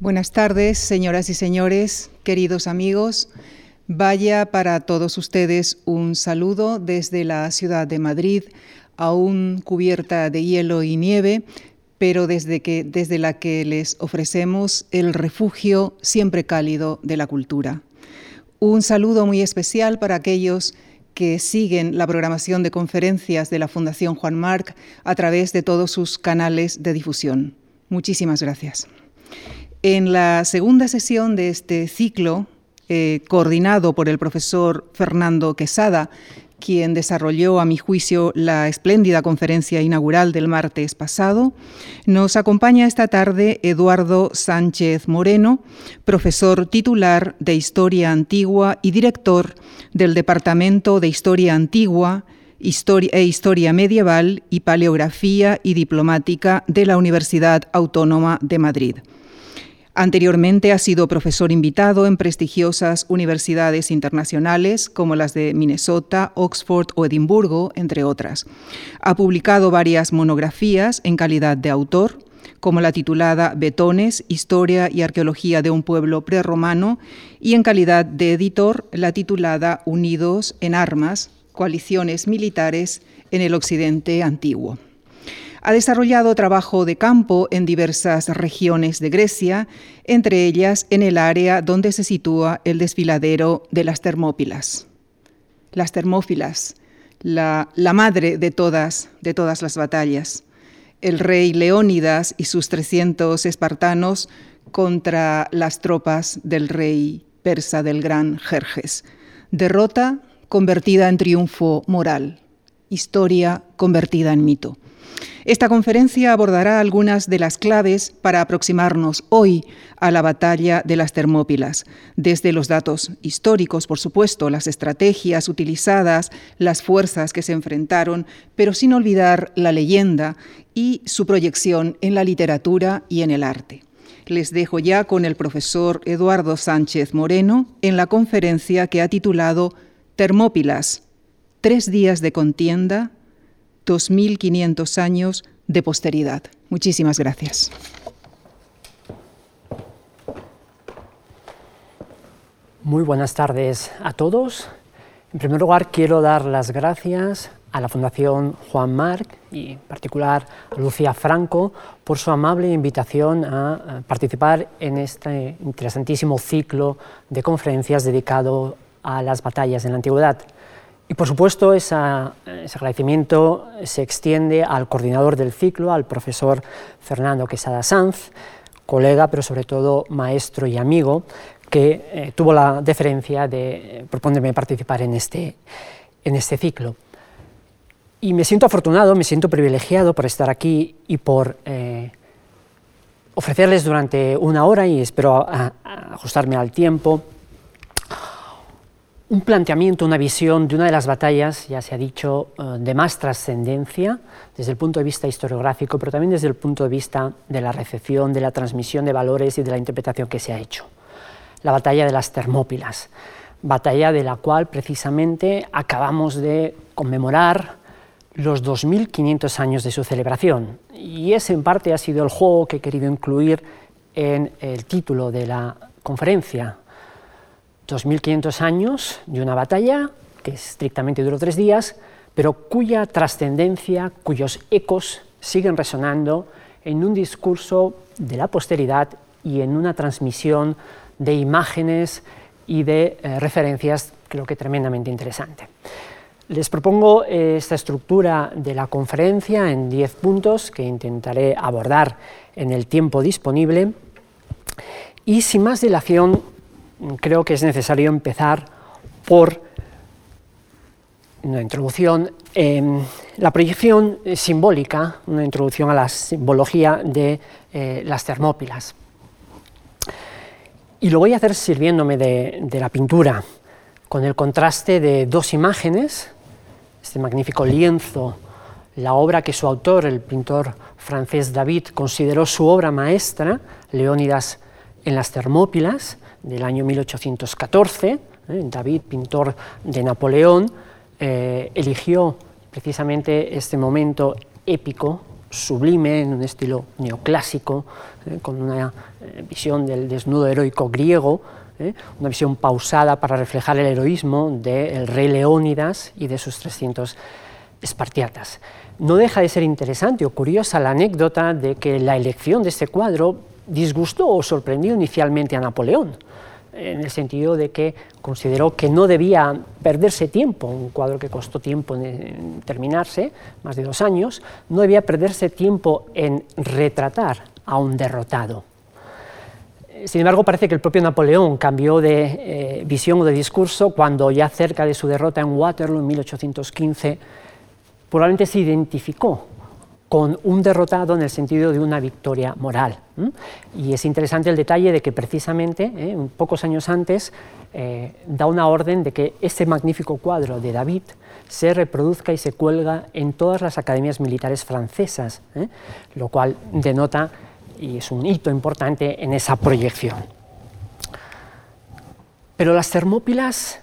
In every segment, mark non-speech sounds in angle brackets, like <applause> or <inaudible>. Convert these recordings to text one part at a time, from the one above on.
Buenas tardes, señoras y señores, queridos amigos. Vaya para todos ustedes un saludo desde la ciudad de Madrid, aún cubierta de hielo y nieve, pero desde, la que les ofrecemos el refugio siempre cálido de la cultura. Un saludo muy especial para aquellos que siguen la programación de conferencias de la Fundación Juan Marc a través de todos sus canales de difusión. Muchísimas gracias. En la segunda sesión de este ciclo, eh, coordinado por el profesor Fernando Quesada, quien desarrolló, a mi juicio, la espléndida conferencia inaugural del martes pasado, nos acompaña esta tarde Eduardo Sánchez Moreno, profesor titular de Historia Antigua y director del Departamento de Historia Antigua e Historia Medieval y Paleografía y Diplomática de la Universidad Autónoma de Madrid. Anteriormente ha sido profesor invitado en prestigiosas universidades internacionales como las de Minnesota, Oxford o Edimburgo, entre otras. Ha publicado varias monografías en calidad de autor, como la titulada Betones, Historia y Arqueología de un pueblo prerromano, y en calidad de editor la titulada Unidos en Armas, Coaliciones Militares en el Occidente Antiguo. Ha desarrollado trabajo de campo en diversas regiones de Grecia, entre ellas en el área donde se sitúa el desfiladero de las Termópilas. Las Termófilas, la, madre de todas, de todas las batallas. El rey Leónidas y sus 300 espartanos contra las tropas del rey persa del gran Jerjes. Derrota convertida en triunfo moral. Historia convertida en mito. Esta conferencia abordará algunas de las claves para aproximarnos hoy a la batalla de las Termópilas, desde los datos históricos, por supuesto, las estrategias utilizadas, las fuerzas que se enfrentaron, pero sin olvidar la leyenda y su proyección en la literatura y en el arte. Les dejo ya con el profesor Eduardo Sánchez Moreno en la conferencia que ha titulado Termópilas, tres días de contienda 2.500 años de posteridad. Muchísimas gracias. Muy buenas tardes a todos. En primer lugar, quiero dar las gracias a la Fundación Juan Marc y en particular a Lucía Franco por su amable invitación a participar en este interesantísimo ciclo de conferencias dedicado a las batallas en la antigüedad. Y por supuesto ese agradecimiento se extiende al coordinador del ciclo, al profesor Fernando Quesada Sanz, colega pero sobre todo maestro y amigo, que eh, tuvo la deferencia de proponerme participar en este, en este ciclo. Y me siento afortunado, me siento privilegiado por estar aquí y por eh, ofrecerles durante una hora, y espero ajustarme al tiempo, un planteamiento, una visión de una de las batallas, ya se ha dicho, eh, de más trascendencia desde el punto de vista historiográfico, pero también desde el punto de vista de la recepción, de la transmisión de valores y de la interpretación que se ha hecho. La batalla de las Termópilas, batalla de la cual precisamente acabamos de conmemorar los 2.500 años de su celebración. Y ese en parte ha sido el juego que he querido incluir en el título de la conferencia, 2.500 años de una batalla que estrictamente duró tres días, pero cuya trascendencia, cuyos ecos siguen resonando en un discurso de la posteridad y en una transmisión de imágenes y de eh, referencias, creo que tremendamente interesante. Les propongo eh, esta estructura de la conferencia en 10 puntos que intentaré abordar en el tiempo disponible y sin más dilación creo que es necesario empezar por una introducción, eh, la proyección simbólica, una introducción a la simbología de eh, las Termópilas. Y lo voy a hacer sirviéndome de, la pintura, con el contraste de dos imágenes, este magnífico lienzo, la obra que su autor, el pintor francés David, consideró su obra maestra, Leónidas en las Termópilas, del año 1814, ¿eh? David, pintor de Napoleón, eh, eligió precisamente este momento épico sublime, en un estilo neoclásico, eh, con una visión del desnudo heroico griego, una visión pausada para reflejar el heroísmo del rey Leónidas y de sus 300 espartiatas. No deja de ser interesante o curiosa la anécdota de que la elección de este cuadro disgustó o sorprendió inicialmente a Napoleón, en el sentido de que consideró que no debía perderse tiempo, un cuadro que costó tiempo en terminarse, más de dos años, no debía perderse tiempo en retratar a un derrotado. Sin embargo, parece que el propio Napoleón cambió de eh, visión o de discurso cuando ya cerca de su derrota en Waterloo en 1815, probablemente se identificó con un derrotado en el sentido de una victoria moral. Y es interesante el detalle de que precisamente, ¿eh? pocos años antes, eh, da una orden de que ese magnífico cuadro de David se reproduzca y se cuelga en todas las academias militares francesas, ¿eh? lo cual denota y es un hito importante en esa proyección. Pero las Termópilas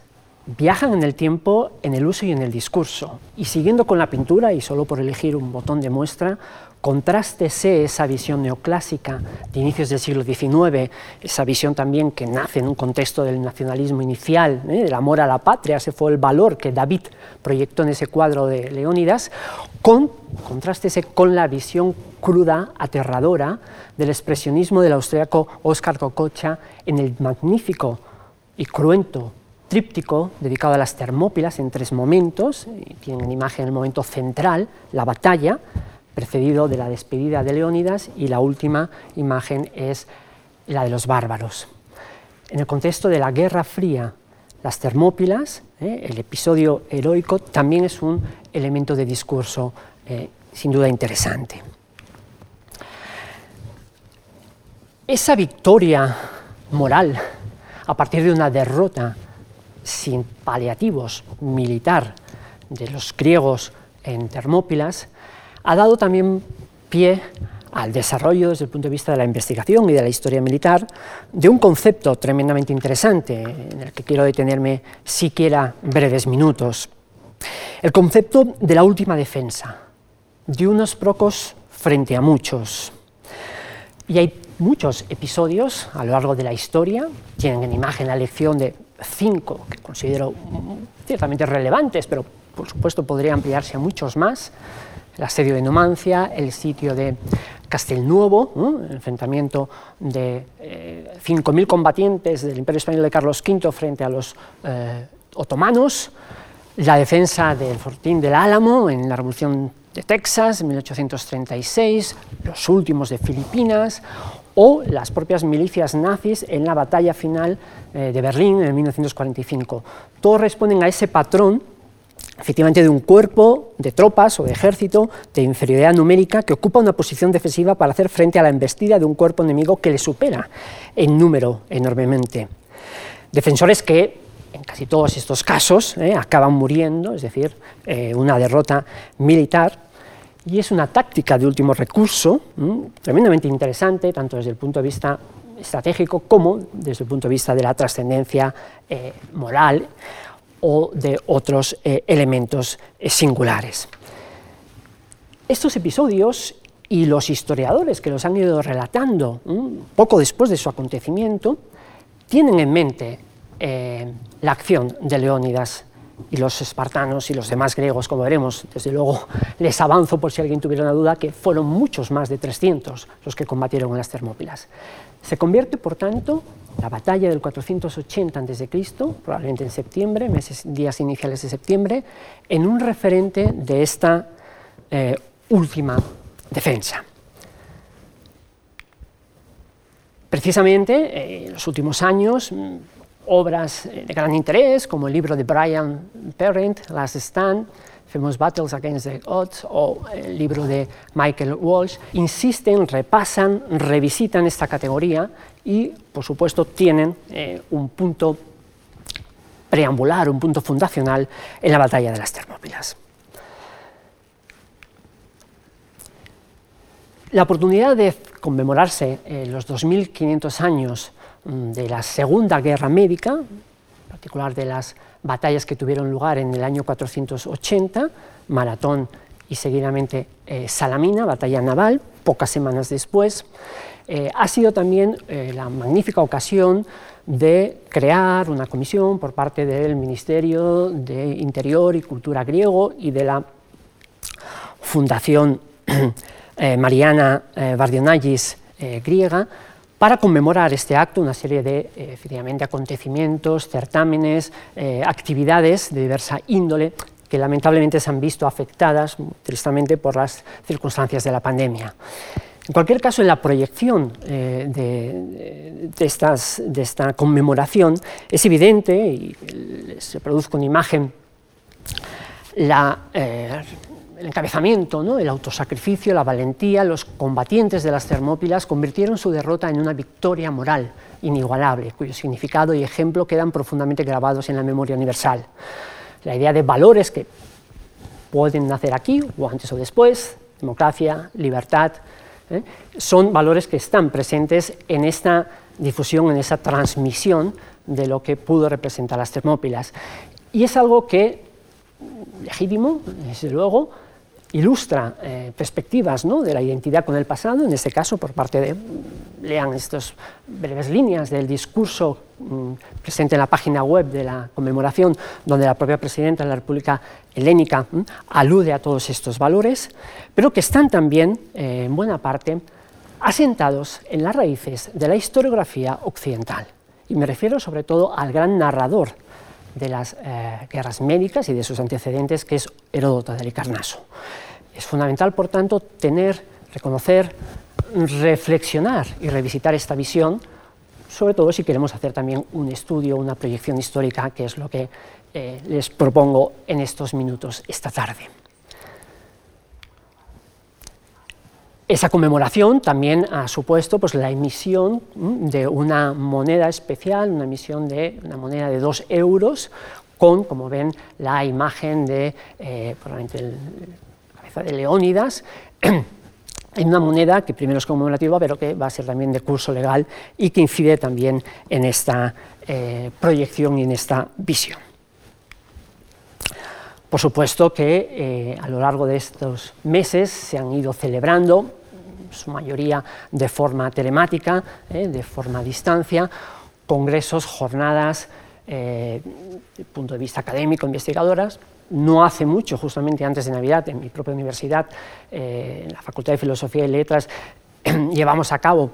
viajan en el tiempo, en el uso y en el discurso. Y siguiendo con la pintura, y solo por elegir un botón de muestra, contrástese esa visión neoclásica de inicios del siglo XIX, esa visión también que nace en un contexto del nacionalismo inicial, ¿eh? amor a la patria, ese fue el valor que David proyectó en ese cuadro de Leónidas, con, contrástese con la visión cruda, aterradora, del expresionismo del austríaco Óscar Kokocha en el magnífico y cruento tríptico dedicado a las Termópilas en tres momentos, tienen en imagen el momento central, la batalla, precedido de la despedida de Leónidas, y la última imagen es la de los bárbaros. En el contexto de la Guerra Fría, las Termópilas, eh, el episodio heroico, también es un elemento de discurso eh, sin duda interesante. Esa victoria moral a partir de una derrota sin paliativos militar de los griegos en Termópilas, ha dado también pie al desarrollo desde el punto de vista de la investigación y de la historia militar de un concepto tremendamente interesante en el que quiero detenerme siquiera breves minutos. El concepto de la última defensa, de unos pocos frente a muchos. Y hay muchos episodios a lo largo de la historia, tienen en imagen la lección de cinco que considero ciertamente relevantes, pero por supuesto podría ampliarse a muchos más. El asedio de Numancia, el sitio de Castelnuovo, el enfrentamiento de 5.000 eh, combatientes del Imperio Español de Carlos V frente a los eh, otomanos, la defensa del Fortín del Álamo en la Revolución de Texas en 1836, los últimos de Filipinas, o las propias milicias nazis en la batalla final eh, de Berlín en 1945. Todos responden a ese patrón efectivamente de un cuerpo de tropas o de ejército de inferioridad numérica que ocupa una posición defensiva para hacer frente a la embestida de un cuerpo enemigo que le supera en número enormemente. Defensores que en casi todos estos casos eh, acaban muriendo, es decir, eh, una derrota militar y es una táctica de último recurso tremendamente interesante, tanto desde el punto de vista estratégico como desde el punto de vista de la trascendencia eh, moral o de otros eh, elementos eh, singulares. Estos episodios y los historiadores que los han ido relatando poco después de su acontecimiento tienen en mente la acción de Leónidas y los espartanos y los demás griegos, como veremos, desde luego <laughs> les avanzo por si alguien tuviera una duda, que fueron muchos más de 300 los que combatieron en las Termópilas. Se convierte, por tanto, la batalla del 480 a.C., probablemente en septiembre, meses, días iniciales de septiembre, en un referente de esta eh, última defensa. Precisamente, eh, en los últimos años, obras de gran interés, como el libro de Brian Parent, Last Stand, Famous Battles Against the Odds, o el libro de Michael Walsh, insisten, repasan, revisitan esta categoría y, por supuesto, tienen eh, un punto preambular, un punto fundacional en la batalla de las Termópilas. La oportunidad de conmemorarse eh, los 2.500 años de la Segunda Guerra Médica, en particular de las batallas que tuvieron lugar en el año 480, Maratón y seguidamente Salamina, batalla naval, pocas semanas después, ha sido también la magnífica ocasión de crear una comisión por parte del Ministerio de Interior y Cultura griego y de la Fundación <clears throat> Mariana Bardionagis griega para conmemorar este acto, una serie de eh, acontecimientos, certámenes, eh, actividades de diversa índole que lamentablemente se han visto afectadas tristemente por las circunstancias de la pandemia. En cualquier caso, en la proyección eh, de, de, esta conmemoración es evidente, y se produce una imagen, la el encabezamiento, el autosacrificio, la valentía, los combatientes de las Termópilas convirtieron su derrota en una victoria moral inigualable, cuyo significado y ejemplo quedan profundamente grabados en la memoria universal. La idea de valores que pueden nacer aquí o antes o después, democracia, libertad, ¿eh? son valores que están presentes en esta difusión, en esa transmisión de lo que pudo representar las Termópilas. Y es algo que, legítimo, desde luego, ilustra eh, perspectivas de la identidad con el pasado, en este caso por parte de, lean estas breves líneas del discurso mm, presente en la página web de la conmemoración, donde la propia presidenta de la República Helénica mm, alude a todos estos valores, pero que están también, eh, en buena parte, asentados en las raíces de la historiografía occidental. Y me refiero sobre todo al gran narrador de las eh, guerras médicas y de sus antecedentes, que es Heródoto de Halicarnaso. Es fundamental, por tanto, tener, reconocer, reflexionar y revisitar esta visión, sobre todo si queremos hacer también un estudio, una proyección histórica, que es lo que eh, les propongo en estos minutos esta tarde. Esa conmemoración también ha supuesto pues, la emisión de una moneda especial, una emisión de una moneda de dos euros, con, como ven, la imagen de eh, probablemente la cabeza de Leónidas, <clears throat> en una moneda que primero es conmemorativa, pero que va a ser también de curso legal y que incide también en esta eh, proyección y en esta visión. Por supuesto que eh, a lo largo de estos meses se han ido celebrando, su mayoría de forma telemática, eh, de forma a distancia, congresos, jornadas, eh, desde el punto de vista académico, investigadoras. No hace mucho, justamente antes de Navidad, en mi propia universidad, en la Facultad de Filosofía y Letras, <clears throat> llevamos a cabo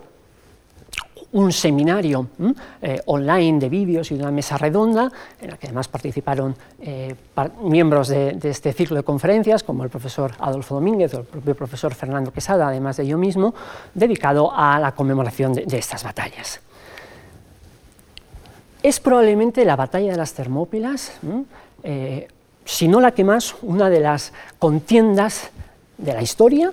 un seminario eh, online de vídeos y una mesa redonda, en la que además participaron eh, miembros de, este ciclo de conferencias, como el profesor Adolfo Domínguez o el propio profesor Fernando Quesada, además de yo mismo, dedicado a la conmemoración de, estas batallas. Es probablemente la batalla de las Termópilas, eh, si no la que más, una de las contiendas de la historia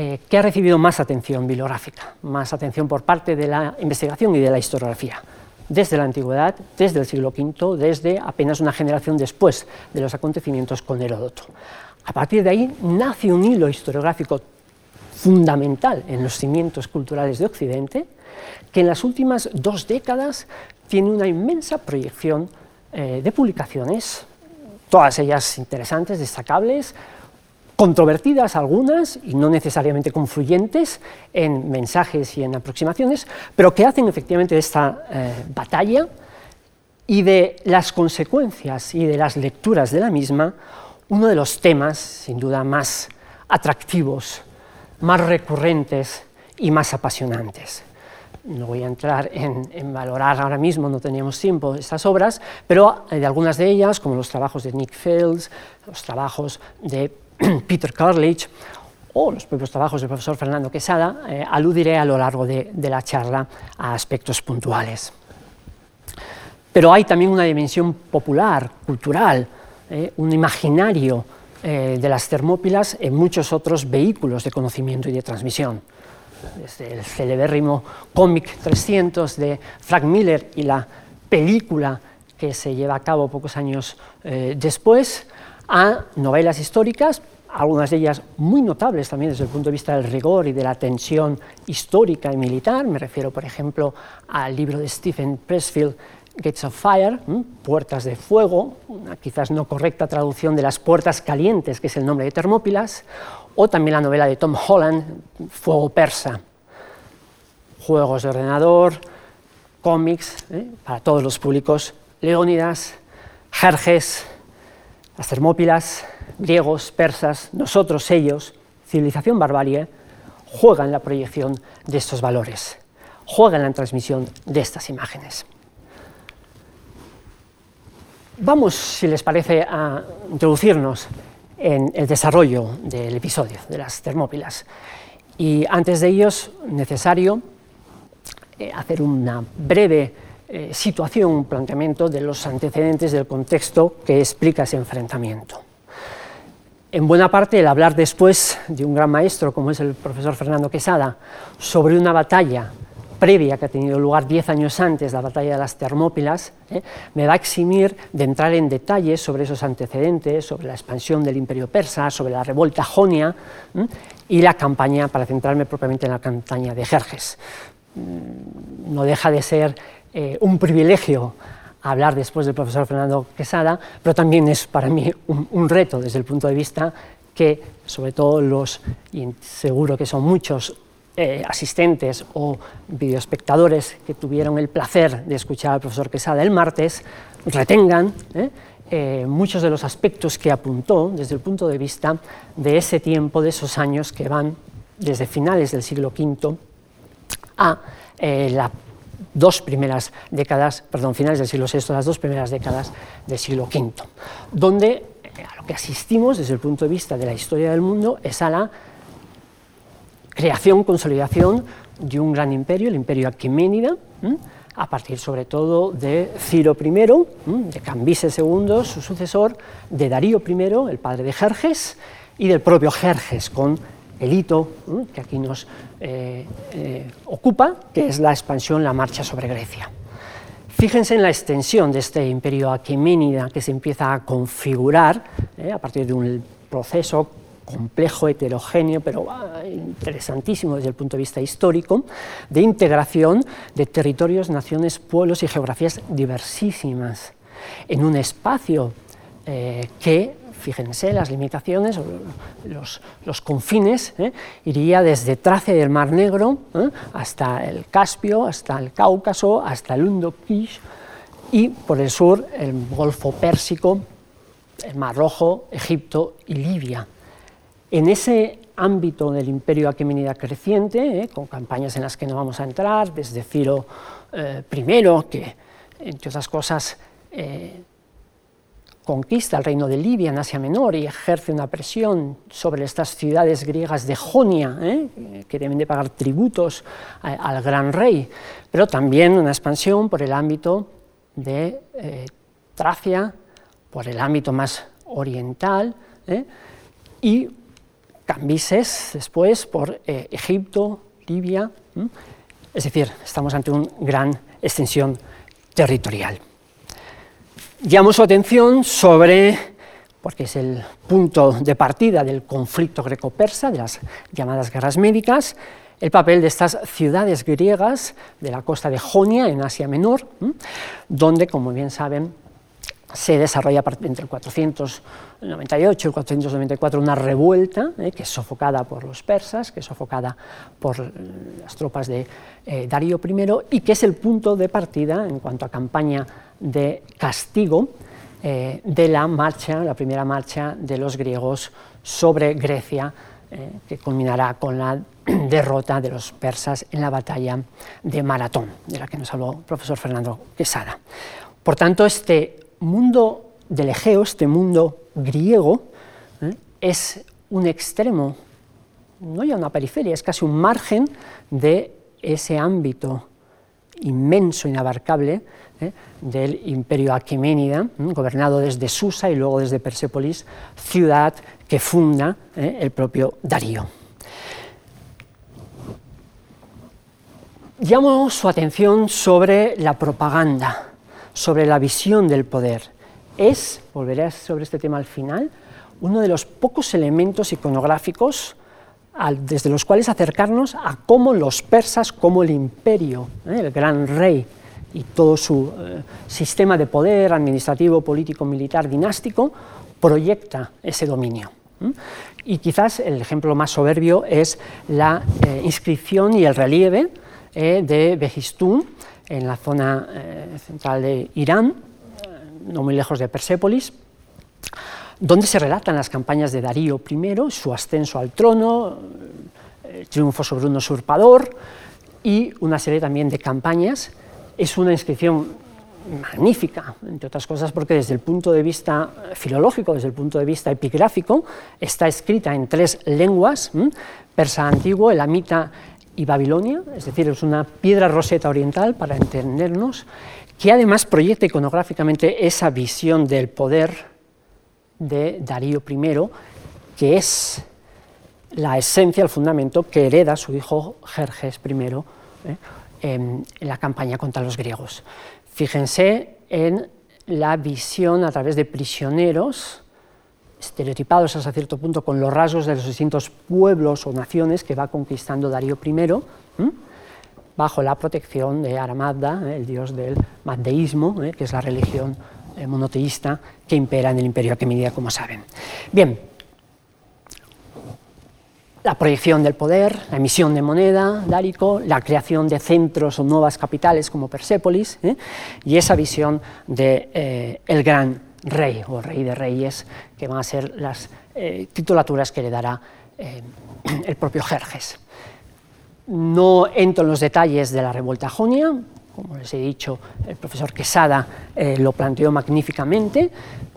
eh, que ha recibido más atención bibliográfica, más atención por parte de la investigación y de la historiografía, desde la antigüedad, desde el siglo V, desde apenas una generación después de los acontecimientos con Heródoto. A partir de ahí nace un hilo historiográfico fundamental en los cimientos culturales de Occidente, que en las últimas dos décadas tiene una inmensa proyección eh, de publicaciones, todas ellas interesantes, destacables, controvertidas algunas y no necesariamente confluyentes en mensajes y en aproximaciones, pero que hacen efectivamente de esta eh, batalla y de las consecuencias y de las lecturas de la misma uno de los temas, sin duda, más atractivos, más recurrentes y más apasionantes. No voy a entrar en, valorar ahora mismo, no teníamos tiempo, estas obras, pero de algunas de ellas, como los trabajos de Nick Fields, los trabajos de <clears throat> Peter Carlich o los propios trabajos del profesor Fernando Quesada, eh, aludiré a lo largo de, la charla a aspectos puntuales. Pero hay también una dimensión popular, cultural, eh, un imaginario eh, de las Termópilas en muchos otros vehículos de conocimiento y de transmisión. Desde el celebérrimo cómic 300 de Frank Miller y la película que se lleva a cabo pocos años después, a novelas históricas, algunas de ellas muy notables también desde el punto de vista del rigor y de la tensión histórica y militar. Me refiero, por ejemplo, al libro de Stephen Pressfield, Gates of Fire, puertas de fuego, una quizás no correcta traducción de las puertas calientes, que es el nombre de Termópilas, o también la novela de Tom Holland, Fuego persa. Juegos de ordenador, cómics, ¿eh? para todos los públicos, Leónidas, Jerjes, las Termópilas, griegos, persas, nosotros, ellos, civilización barbarie, juegan la proyección de estos valores, juegan la transmisión de estas imágenes. Vamos, si les parece, a introducirnos en el desarrollo del episodio de las Termópilas. Y antes de ello es necesario eh, hacer una breve eh, situación, un planteamiento de los antecedentes del contexto que explica ese enfrentamiento. En buena parte, el hablar después de un gran maestro como es el profesor Fernando Quesada sobre una batalla previa que ha tenido lugar diez años antes, la batalla de las Termópilas, ¿eh? me va a eximir de entrar en detalles sobre esos antecedentes, sobre la expansión del imperio persa, sobre la revuelta jonia y la campaña, para centrarme propiamente en la campaña de Jerjes. Mm, no deja de ser eh, un privilegio hablar después del profesor Fernando Quesada, pero también es para mí un, reto desde el punto de vista que, sobre todo los, y seguro que son muchos eh, asistentes o videoespectadores que tuvieron el placer de escuchar al profesor Quesada el martes retengan eh, muchos de los aspectos que apuntó desde el punto de vista de ese tiempo, de esos años que van desde finales del siglo V a las dos primeras décadas, perdón, finales del siglo VI, las dos primeras décadas del siglo V, donde a lo que asistimos desde el punto de vista de la historia del mundo es a la creación, consolidación de un gran imperio, el imperio Aqueménida, a partir sobre todo de Ciro I, de Cambises II, su sucesor, de Darío I, el padre de Jerjes, y del propio Jerjes, con el hito que aquí nos eh, eh, ocupa, que es la expansión, la marcha sobre Grecia. Fíjense en la extensión de este imperio aqueménida que se empieza a configurar eh, a partir de un proceso complejo, heterogéneo, pero ah, interesantísimo desde el punto de vista histórico, de integración de territorios, naciones, pueblos y geografías diversísimas en un espacio que, fíjense, las limitaciones, los, confines, eh, iría desde Tracia del Mar Negro eh, hasta el Caspio, hasta el Cáucaso, hasta el Undokish y por el sur el Golfo Pérsico, el Mar Rojo, Egipto y Libia. En ese ámbito del imperio aquemenida creciente, eh, con campañas en las que no vamos a entrar, desde Ciro I, que entre otras cosas conquista el reino de Libia en Asia Menor y ejerce una presión sobre estas ciudades griegas de Jonia, que deben de pagar tributos al gran rey, pero también una expansión por el ámbito de Tracia, por el ámbito más oriental, y Cambises, después por eh, Egipto, Libia, es decir, estamos ante una gran extensión territorial. Llamo su atención sobre, porque es el punto de partida del conflicto greco-persa, de las llamadas guerras médicas, el papel de estas ciudades griegas de la costa de Jonia, en Asia Menor, donde, como bien saben, se desarrolla entre el 498 y el 494 una revuelta eh, que es sofocada por los persas, que es sofocada por eh, las tropas de eh, Darío I y que es el punto de partida en cuanto a campaña de castigo de la marcha, la primera marcha de los griegos sobre Grecia, que culminará con la <clears throat> derrota de los persas en la batalla de Maratón, de la que nos habló el profesor Fernando Quesada. Por tanto, este mundo del Egeo, este mundo griego, ¿eh? es un extremo, no ya una periferia, es casi un margen de ese ámbito inmenso, inabarcable, ¿eh? del imperio aqueménida, ¿eh? gobernado desde Susa y luego desde Persépolis, ciudad que funda el propio Darío. Llamo su atención sobre la propaganda sobre la visión del poder. Es, volveré sobre este tema al final, uno de los pocos elementos iconográficos desde los cuales acercarnos a cómo los persas, como el imperio, ¿eh? el gran rey y todo su eh, sistema de poder administrativo, político, militar, dinástico, proyecta ese dominio. Y quizás el ejemplo más soberbio es la eh, inscripción y el relieve eh, de Behistún en la zona central de Irán, no muy lejos de Persépolis, donde se relatan las campañas de Darío I, su ascenso al trono, el triunfo sobre un usurpador y una serie también de campañas es una inscripción magnífica, entre otras cosas porque desde el punto de vista filológico, desde el punto de vista epigráfico, está escrita en tres lenguas, persa antiguo, elamita y babilonia, es decir, es una piedra roseta oriental para entendernos, que además proyecta iconográficamente esa visión del poder de Darío I, que es la esencia, el fundamento que hereda su hijo Jerjes I, ¿eh? En, la campaña contra los griegos. Fíjense en la visión a través de prisioneros, estereotipados hasta cierto punto con los rasgos de los distintos pueblos o naciones que va conquistando Darío I, bajo la protección de Aramazda, el dios del maddeísmo, ¿eh? que es la religión eh, monoteísta que impera en el imperio aquemenida, como saben. Bien, la proyección del poder, la emisión de moneda, Dárico, la creación de centros o nuevas capitales como Persépolis, ¿eh? y esa visión de eh, el gran rey o rey de reyes, que van a ser las eh, titulaturas que le dará <clears throat> el propio Jerjes. No entro en los detalles de la revuelta jonia, como les he dicho, el profesor Quesada lo planteó magníficamente,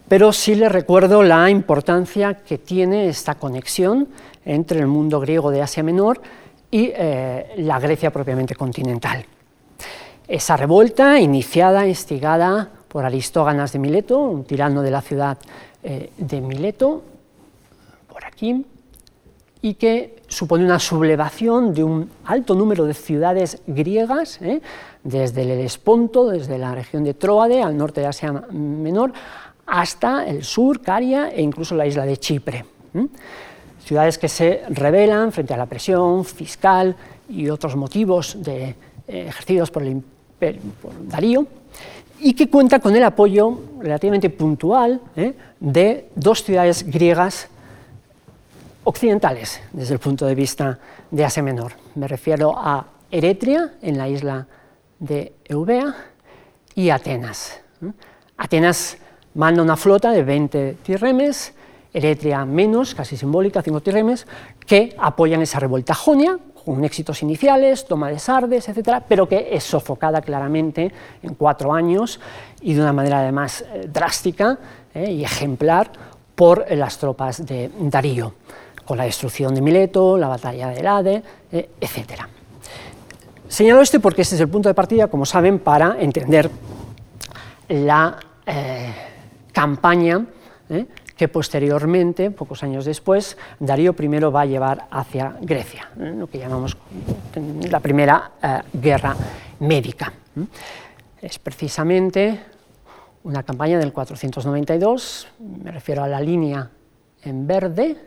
pero sí les recuerdo la importancia que tiene esta conexión entre el mundo griego de Asia Menor y eh, la Grecia propiamente continental. Esa revuelta, iniciada, instigada por Aristóganas de Mileto, un tirano de la ciudad eh, de Mileto, por aquí, y que supone una sublevación de un alto número de ciudades griegas, eh, desde el Helesponto, desde la región de Troade, al norte de Asia Menor, hasta el sur, Caria e incluso la isla de Chipre ciudades que se rebelan frente a la presión fiscal y otros motivos eh, ejercidos por, el, Darío, y que cuenta con el apoyo relativamente puntual eh, de dos ciudades griegas occidentales desde el punto de vista de Asia Menor. Me refiero a Eretria, en la isla de Eubea, y Atenas. Atenas manda una flota de 20 tirremes Eretria menos, casi simbólica, cinco tirremes, que apoyan esa revuelta jonia, con éxitos iniciales, toma de Sardes, etcétera, pero que es sofocada claramente en cuatro años y de una manera además eh, drástica eh, y ejemplar por las tropas de Darío, con la destrucción de Mileto, la batalla de Lade, eh, etcétera. Señalo este porque este es el punto de partida, como saben, para entender la campaña que posteriormente, pocos años después, Darío I va a llevar hacia Grecia, lo que llamamos la primera eh, guerra médica. Es precisamente una campaña del 492, me refiero a la línea en verde,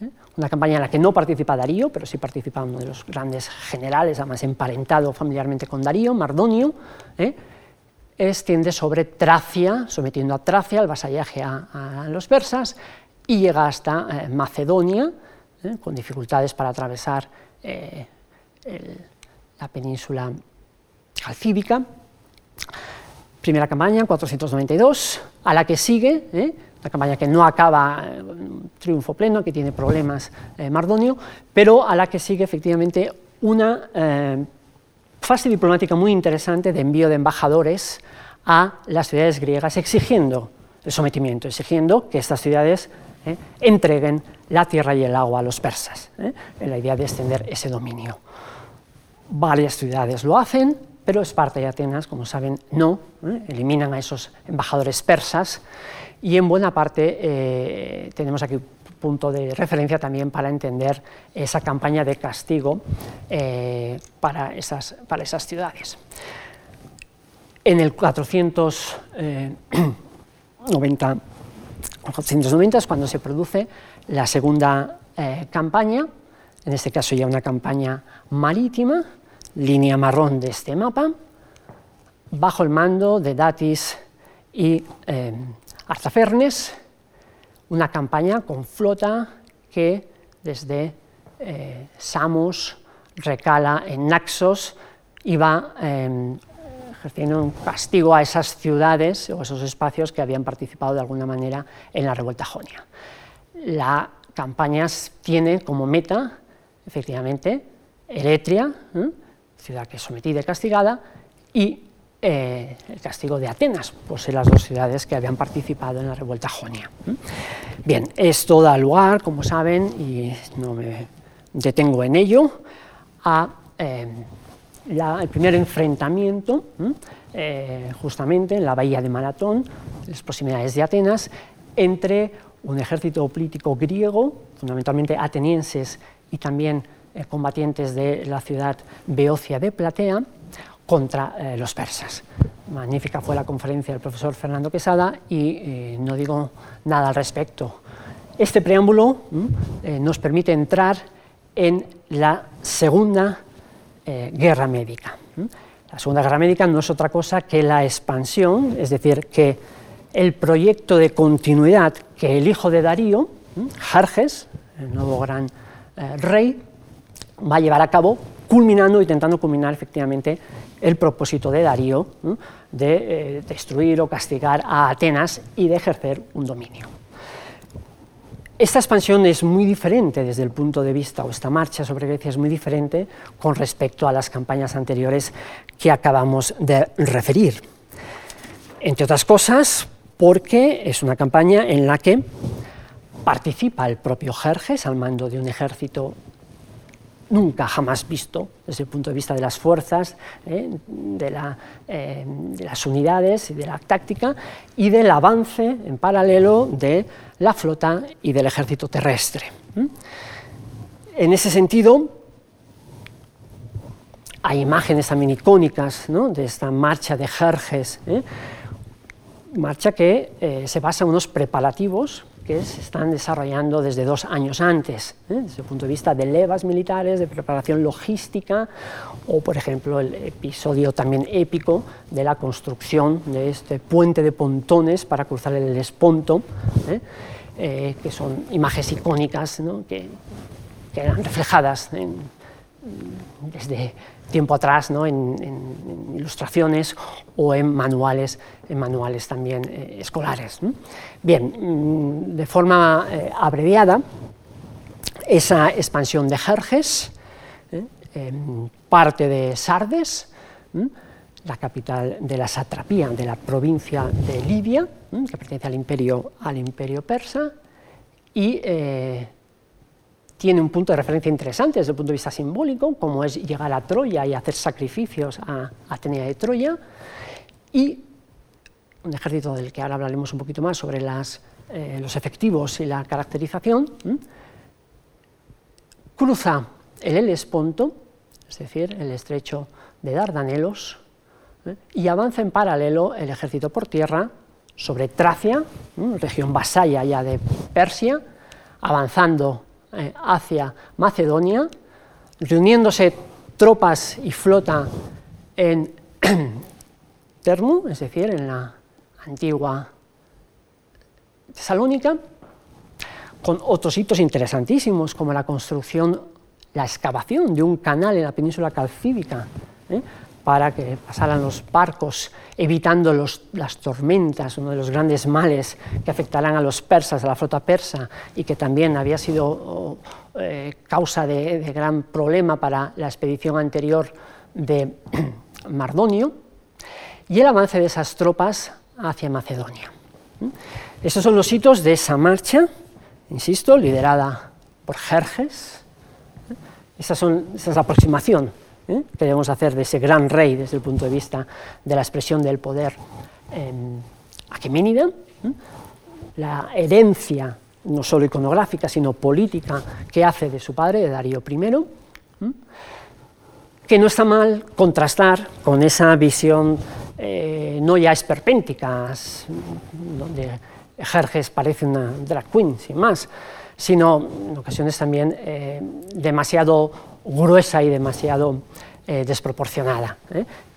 ¿eh? una campaña en la que no participa Darío, pero sí participa uno de los grandes generales, además emparentado familiarmente con Darío, Mardonio, ¿eh? Extiende sobre Tracia, sometiendo a Tracia al vasallaje a, los persas, y llega hasta eh, Macedonia, eh, con dificultades para atravesar eh, la península calcíbica. Primera campaña, 492, a la que sigue, una campaña que no acaba un triunfo pleno, que tiene problemas Mardonio, pero a la que sigue efectivamente una fase diplomática muy interesante de envío de embajadores a las ciudades griegas exigiendo el sometimiento, exigiendo que estas ciudades eh, entreguen la tierra y el agua a los persas, eh, en la idea de extender ese dominio. Varias ciudades lo hacen, pero Esparta y Atenas, como saben, no, eh, eliminan a esos embajadores persas. Y en buena parte tenemos aquí punto de referencia también para entender esa campaña de castigo para, esas, para esas ciudades. En el 490, 490 <clears throat> es cuando se produce la segunda eh, campaña, en este caso ya una campaña marítima, línea marrón de este mapa, bajo el mando de Datis y eh, Artafernes, una campaña con flota que desde eh, Samos recala en Naxos y va em, ejerciendo un castigo a esas ciudades o esos espacios que habían participado de alguna manera en la revuelta jonia. La campaña tiene como meta, efectivamente, Eretria, ciudad que es sometida y castigada, y eh, el castigo de Atenas, por ser las dos ciudades que habían participado en la revuelta jonia. Bien, esto da lugar, como saben, y no me detengo en ello, a eh, el primer enfrentamiento, eh, justamente en la bahía de Maratón, en las proximidades de Atenas, entre un ejército político griego, fundamentalmente atenienses y también combatientes de la ciudad beocia de Platea, contra eh, los persas. Magnífica fue la conferencia del profesor Fernando Quesada y no digo nada al respecto. Este preámbulo nos permite entrar en la segunda eh, guerra médica. La Segunda Guerra Médica no es otra cosa que la expansión, es decir, que el proyecto de continuidad que el hijo de Darío, Jerjes, el nuevo gran eh, rey, va a llevar a cabo, culminando, intentando culminar efectivamente el propósito de Darío de eh, destruir o castigar a Atenas y de ejercer un dominio. Esta expansión es muy diferente desde el punto de vista, o esta marcha sobre Grecia es muy diferente con respecto a las campañas anteriores que acabamos de referir. Entre otras cosas, porque es una campaña en la que participa el propio Jerjes al mando de un ejército nunca jamás visto desde el punto de vista de las fuerzas, ¿eh? Eh, de, las unidades y de la táctica y del avance en paralelo de la flota y del ejército terrestre. En ese sentido, hay imágenes también icónicas de esta marcha de Jerjes, ¿eh? marcha que se basa en unos preparativos que se están desarrollando desde dos años antes, ¿eh? desde el punto de vista de levas militares, de preparación logística, o por ejemplo el episodio también épico de la construcción de este puente de pontones para cruzar el Esponto, ¿eh? Eh, que son imágenes icónicas que, que, eran reflejadas desde tiempo atrás ¿no? en, ilustraciones o en manuales, en manuales también eh, escolares. Bien, mm, de forma eh, abreviada, esa expansión de Jerjes, ¿eh? parte de Sardes, la capital de la satrapía de la provincia de Libia, que pertenece al imperio, al imperio persa, y tiene un punto de referencia interesante desde el punto de vista simbólico, como es llegar a Troya y hacer sacrificios a Atenea de Troya, y un ejército del que ahora hablaremos un poquito más sobre eh, los efectivos y la caracterización, cruza el Helesponto, es decir, el estrecho de Dardanelos, ¿eh? y avanza en paralelo el ejército por tierra sobre Tracia, región vasalla ya de Persia, avanzando eh, hacia Macedonia, reuniéndose tropas y flota en <clears throat> Termu, es decir, en la antigua Tesalónica, con otros hitos interesantísimos como la construcción, la excavación de un canal en la península calcídica, ¿eh? Para que pasaran los barcos, evitando las tormentas, uno de los grandes males que afectarán a los persas, a la flota persa, y que también había sido eh, causa de, gran problema para la expedición anterior de <clears throat> Mardonio, y el avance de esas tropas hacia Macedonia. Esos son los hitos de esa marcha, insisto, liderada por Jerjes. Son, esa es la aproximación ¿eh? que debemos hacer de ese gran rey desde el punto de vista de la expresión del poder eh, ¿eh? la herencia no solo iconográfica, sino política que hace de su padre, de Darío I, que no está mal contrastar con esa visión no ya esperpéntica, donde Jerjes parece una drag queen, sin más, sino en ocasiones también demasiado gruesa y demasiado desproporcionada.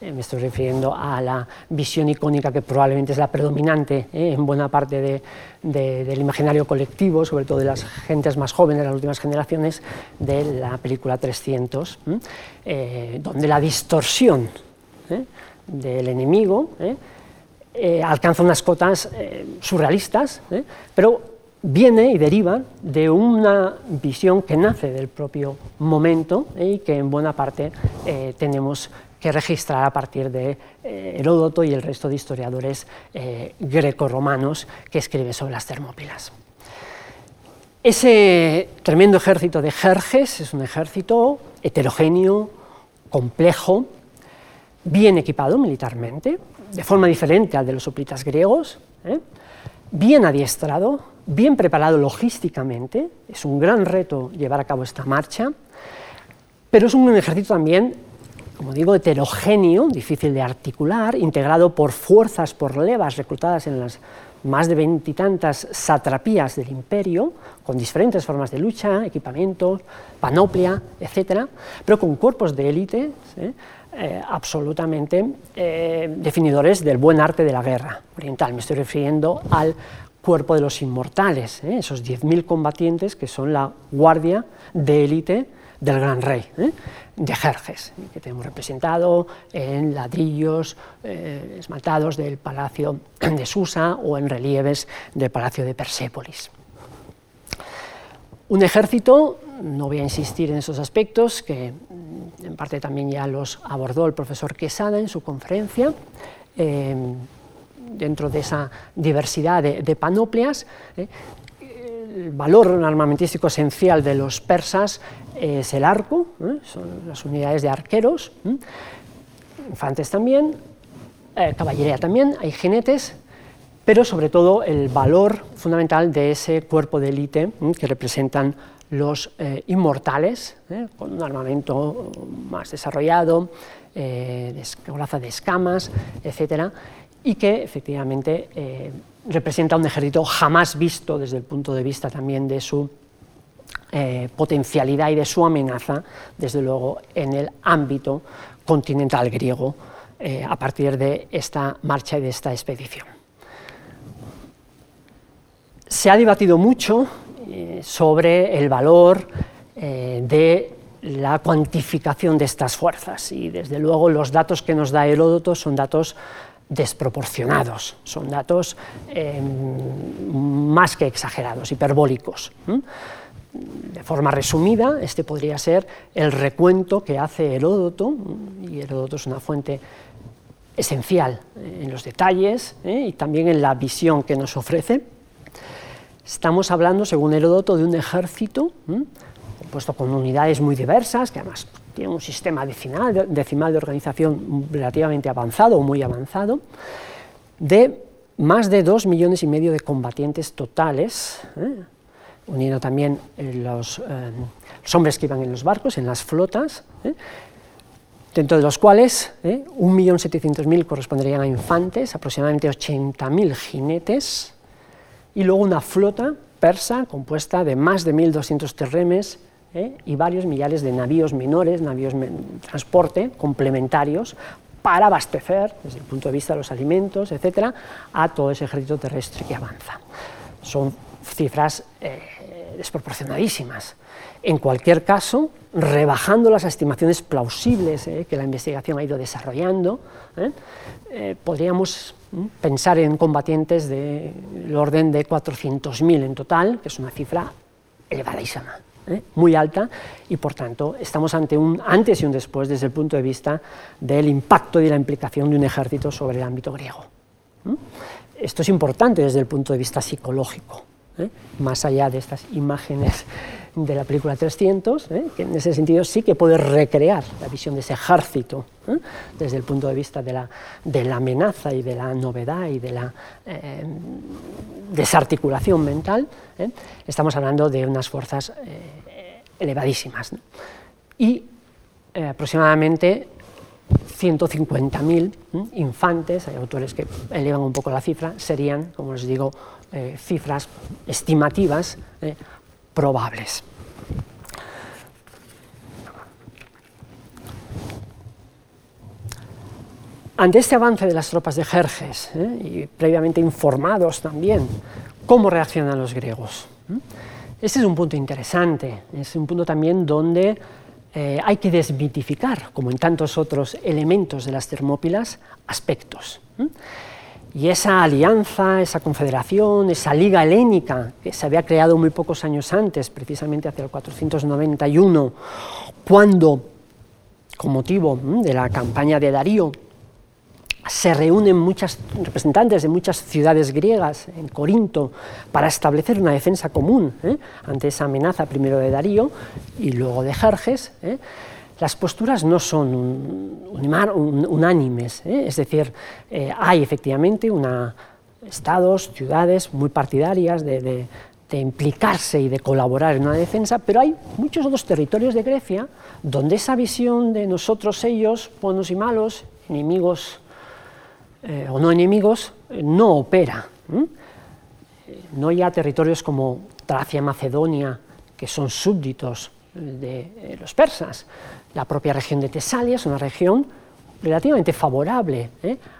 me estoy refiriendo a la visión icónica que probablemente es la predominante en buena parte del imaginario colectivo, sobre todo de las gentes más jóvenes, de las últimas generaciones, de la película 300, donde la distorsión del enemigo alcanza unas cotas surrealistas, pero viene y deriva de una visión que nace del propio momento y que en buena parte eh, tenemos que registrar a partir de eh, Heródoto y el resto de historiadores eh, greco-romanos que escriben sobre las Termópilas. Ese tremendo ejército de Jerjes es un ejército heterogéneo, complejo, bien equipado militarmente, de forma diferente al de los hoplitas griegos, bien adiestrado, bien preparado logísticamente, es un gran reto llevar a cabo esta marcha, pero es un ejército también, como digo, heterogéneo, difícil de articular, integrado por fuerzas, por levas reclutadas en las más de veintitantas satrapías del imperio, con diferentes formas de lucha, equipamiento, panoplia, etc., pero con cuerpos de élite ¿eh? Eh, absolutamente eh, definidores del buen arte de la guerra oriental. Me estoy refiriendo al cuerpo de los inmortales, ¿eh? esos 10.000 combatientes que son la guardia de élite del gran rey, ¿eh? de Jerjes, que tenemos representado en ladrillos eh, esmaltados del palacio <clears throat> de Susa o en relieves del palacio de Persépolis. Un ejército, no voy a insistir en esos aspectos, que mm, en parte también ya los abordó el profesor Quesada en su conferencia, dentro de esa diversidad de, panopleas. ¿eh? El valor armamentístico esencial de los persas es el arco, ¿eh? son las unidades de arqueros, infantes también, eh, caballería también, hay jinetes, pero sobre todo el valor fundamental de ese cuerpo de élite que representan los inmortales, con un armamento más desarrollado, de coraza de escamas, etcétera, y que efectivamente eh, representa un ejército jamás visto desde el punto de vista también de su eh, potencialidad y de su amenaza, desde luego en el ámbito continental griego, eh, a partir de esta marcha y de esta expedición. Se ha debatido mucho sobre el valor de la cuantificación de estas fuerzas y desde luego los datos que nos da Heródoto son datos desproporcionados, son datos em, más que exagerados, hiperbólicos. De forma resumida, este podría ser el recuento que hace Heródoto, y Heródoto es una fuente esencial en los detalles ¿eh? y también en la visión que nos ofrece. Estamos hablando, según Heródoto, de un ejército compuesto con unidades muy diversas, que además tiene un sistema decimal, de organización relativamente avanzado o muy avanzado, de más de dos millones y medio de combatientes totales, ¿eh? uniendo también eh, los, hombres que iban en los barcos, en las flotas, ¿eh? dentro de los cuales 1.700.000 corresponderían a infantes, aproximadamente 80.000 jinetes, y luego una flota persa compuesta de más de 1.200 terremes, ¿eh? y varios millares de navíos menores, navíos de transporte complementarios para abastecer, desde el punto de vista de los alimentos, etcétera, a todo ese ejército terrestre que avanza. Son cifras eh, desproporcionadísimas. En cualquier caso, rebajando las estimaciones plausibles eh, que la investigación ha ido desarrollando, podríamos pensar en combatientes del orden de 400.000 en total, que es una cifra elevadísima. ¿Eh? muy alta y por tanto estamos ante un antes y un después desde el punto de vista del impacto y la implicación de un ejército sobre el ámbito griego. Esto es importante desde el punto de vista psicológico, ¿eh? más allá de estas imágenes de la película 300, ¿eh? que en ese sentido sí que puede recrear la visión de ese ejército desde el punto de vista de la, de la, amenaza y de la novedad y de la desarticulación mental, ¿eh? estamos hablando de unas fuerzas eh, elevadísimas. Y eh, aproximadamente 150.000 infantes, hay autores que elevan un poco la cifra, serían, como les digo, cifras estimativas probables. Ante este avance de las tropas de Jerjes, ¿eh? y previamente informados también, ¿cómo reaccionan los griegos? ¿Mm? Este es un punto interesante, es un punto también donde eh, hay que desmitificar, como en tantos otros elementos de las Termópilas, aspectos. Y esa alianza, esa confederación, esa liga helénica que se había creado muy pocos años antes, precisamente hacia el 491, cuando, con motivo de la campaña de Darío, se reúnen muchos representantes de muchas ciudades griegas en Corinto para establecer una defensa común ¿eh? ante esa amenaza primero de Darío y luego de Jerjes. ¿eh? Las posturas no son unánimes, ¿eh? es decir, hay efectivamente una, estados, ciudades muy partidarias de, implicarse y de colaborar en una defensa, pero hay muchos otros territorios de Grecia donde esa visión de nosotros, ellos, buenos y malos, enemigos eh, o no enemigos, eh, no opera. No hay territorios como Tracia, Macedonia, que son súbditos de eh, los persas. La propia región de Tesalia es una región relativamente favorable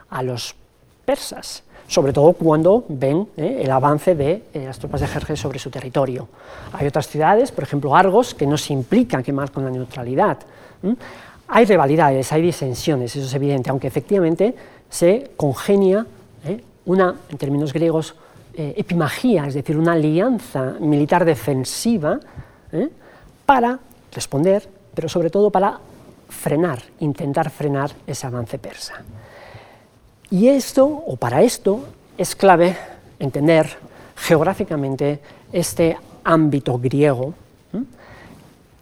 a los persas, sobre todo cuando ven el avance de las tropas de Jerjes sobre su territorio. Hay otras ciudades, por ejemplo Argos, que no se implican que más con la neutralidad. Hay rivalidades, hay disensiones, eso es evidente, aunque efectivamente se congenia ¿eh? una, en términos griegos, eh, epimagía, es decir, una alianza militar defensiva ¿eh? Para responder, pero sobre todo para frenar, intentar frenar ese avance persa. Y esto, o para esto, es clave entender geográficamente este ámbito griego,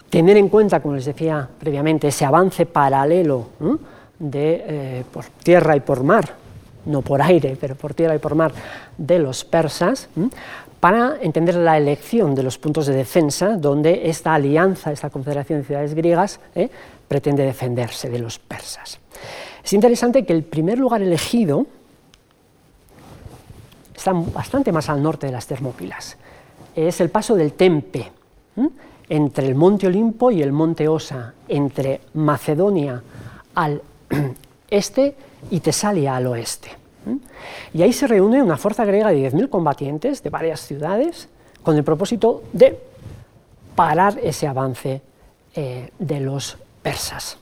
tener en cuenta, como les decía previamente, ese avance paralelo de, eh, por tierra y por mar, no por aire, pero por tierra y por mar, de los persas, para entender la elección de los puntos de defensa donde esta alianza, esta confederación de ciudades griegas, ¿eh? pretende defenderse de los persas. Es interesante que el primer lugar elegido está bastante más al norte de las Termópilas. Es el paso del Tempe, entre el monte Olimpo y el monte Osa, entre Macedonia al <clears throat> este y Tesalia al oeste. Y ahí se reúne una fuerza griega de 10.000 combatientes de varias ciudades con el propósito de parar ese avance eh, de los persas.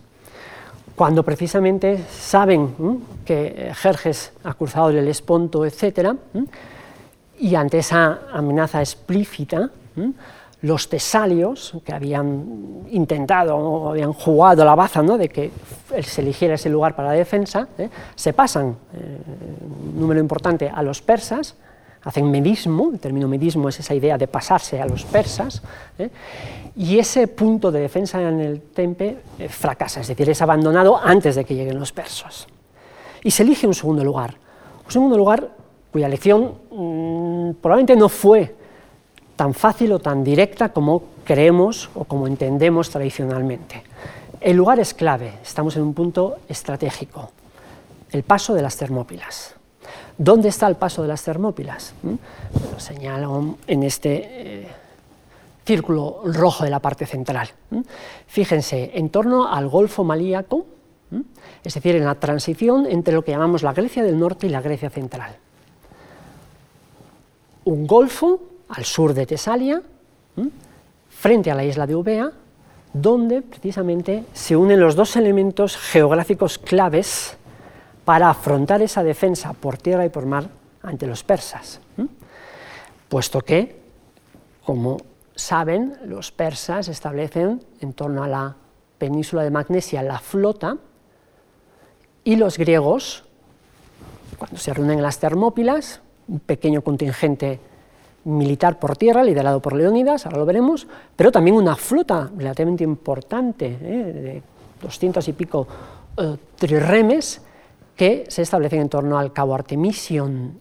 Cuando precisamente saben que Jerjes ha cruzado el Esponto, etc., y ante esa amenaza explícita, los tesalios, que habían intentado o habían jugado la baza ¿no? de que se eligiera ese lugar para la defensa, ¿eh? se pasan eh, un número importante a los persas, hacen medismo, el término medismo es esa idea de pasarse a los persas, ¿eh? y ese punto de defensa en el Tempe fracasa, es decir, es abandonado antes de que lleguen los persas. Y se elige un segundo lugar, un segundo lugar cuya elección mm, probablemente no fue tan fácil o tan directa como creemos o como entendemos tradicionalmente. El lugar es clave, estamos en un punto estratégico, el paso de las Termópilas. ¿Dónde está el paso de las Termópilas? ¿Mm? Lo señalo en este eh, círculo rojo de la parte central. ¿Mm? Fíjense, en torno al Golfo Malíaco, ¿Mm? es decir, en la transición entre lo que llamamos la Grecia del Norte y la Grecia Central. Un golfo al sur de Tesalia, frente a la isla de Eubea, donde precisamente se unen los dos elementos geográficos claves para afrontar esa defensa por tierra y por mar ante los persas, puesto que, como saben, los persas establecen en torno a la península de Magnesia la flota y los griegos, cuando se reúnen en las Termópilas, un pequeño contingente militar por tierra, liderado por Leónidas, ahora lo veremos, pero también una flota relativamente importante, ¿eh? de 200 y pico eh, trirremes, que se establecen en torno al Cabo Artemision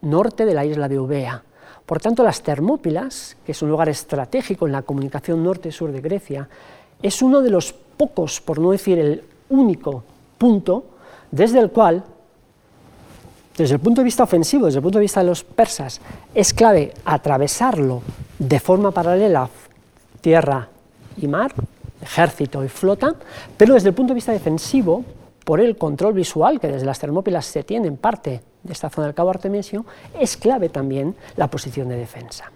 norte de la isla de Eubea. Por tanto, las Termópilas, que es un lugar estratégico en la comunicación norte-sur de Grecia, es uno de los pocos, por no decir el único punto, desde el cual desde el punto de vista ofensivo, desde el punto de vista de los persas, es clave atravesarlo de forma paralela tierra y mar, ejército y flota, pero desde el punto de vista defensivo por el control visual que desde las Termópilas se tiene en parte de esta zona del Cabo Artemesio, es clave también la posición de defensa.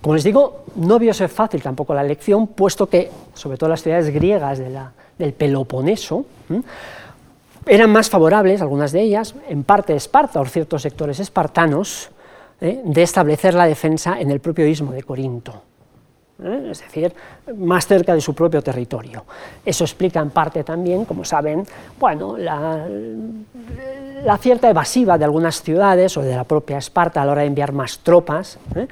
Como les digo, no vio ser fácil tampoco la elección, puesto que, sobre todo las ciudades griegas del Peloponeso, eran más favorables, algunas de ellas, en parte Esparta o ciertos sectores espartanos, ¿eh? de establecer la defensa en el propio istmo de Corinto. ¿eh? es decir, más cerca de su propio territorio. Eso explica en parte también, como saben, bueno, la, cierta evasiva de algunas ciudades o de la propia Esparta a la hora de enviar más tropas, ¿eh?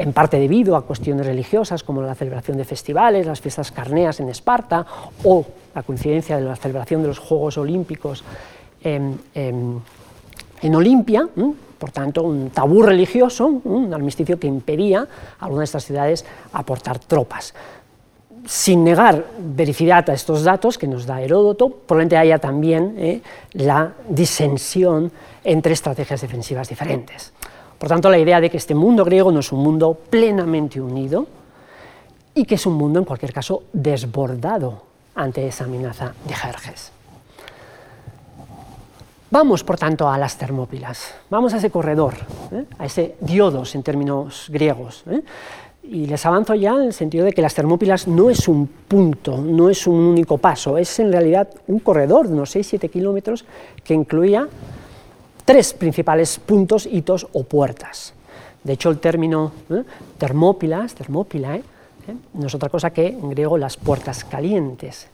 En parte debido a cuestiones religiosas como la celebración de festivales, las fiestas carneas en Esparta o la coincidencia de la celebración de los Juegos Olímpicos en, Olimpia, por tanto, un tabú religioso, un armisticio que impedía a algunas de estas ciudades aportar tropas. Sin negar vericidad a estos datos que nos da Heródoto, probablemente haya también eh, la disensión entre estrategias defensivas diferentes. Por tanto, la idea de que este mundo griego no es un mundo plenamente unido y que es un mundo, en cualquier caso, desbordado ante esa amenaza de Jerjes. Vamos, por tanto, a las Termópilas, vamos a ese corredor, ¿eh? a ese diodos en términos griegos. ¿eh? Y les avanzo ya en el sentido de que las Termópilas no es un punto, no es un único paso, es en realidad un corredor de unos 6-7 kilómetros que incluía tres principales puntos, hitos o puertas. De hecho, el término ¿eh? Termópilas, Termópilae, no es otra cosa que en griego las puertas calientes,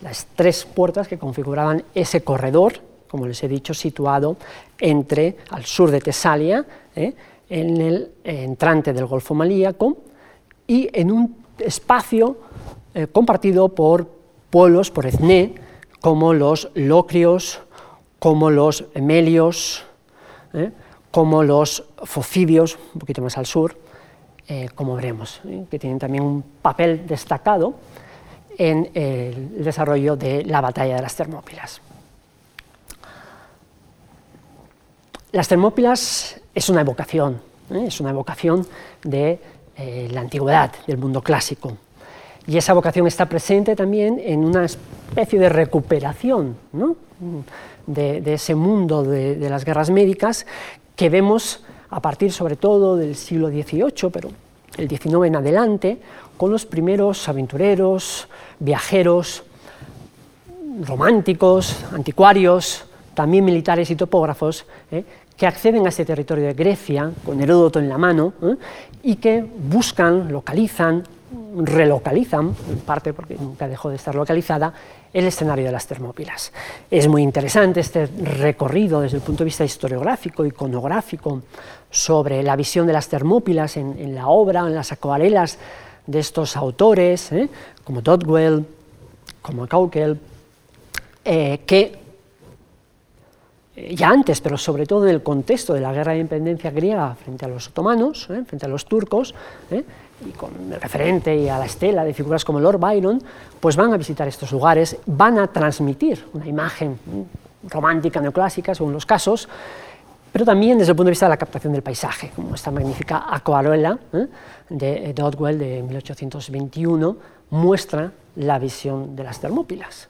las tres puertas que configuraban ese corredor como les he dicho, situado entre, al sur de Tesalia, ¿eh? en el entrante del Golfo Malíaco, y en un espacio eh, compartido por pueblos, por etné, como los locrios, como los emelios, ¿eh? como los focidios, un poquito más al sur, como veremos, que tienen también un papel destacado en el desarrollo de la batalla de las Termópilas. Las Termópilas es una evocación, ¿eh? es una evocación de eh, la antigüedad, del mundo clásico. Y esa vocación está presente también en una especie de recuperación de, ese mundo de, las guerras médicas que vemos a partir sobre todo del siglo XVIII, pero el XIX en adelante, con los primeros aventureros, viajeros, románticos, anticuarios, también militares y topógrafos, ¿eh? que acceden a este territorio de Grecia con Heródoto en la mano ¿eh? y que buscan, localizan, relocalizan, en parte porque nunca dejó de estar localizada, el escenario de las Termópilas. Es muy interesante este recorrido desde el punto de vista historiográfico, iconográfico, sobre la visión de las Termópilas en, la obra, en las acuarelas de estos autores, ¿eh? como Dodwell, como Caukel, que eh, ya antes, pero sobre todo en el contexto de la guerra de independencia griega frente a los otomanos, ¿eh? frente a los turcos, ¿eh? Y con el referente y a la estela de figuras como Lord Byron, pues van a visitar estos lugares, van a transmitir una imagen romántica, neoclásica, según los casos, pero también desde el punto de vista de la captación del paisaje, como esta magnífica acuarela de Dodwell de 1821 muestra la visión de las Termópilas,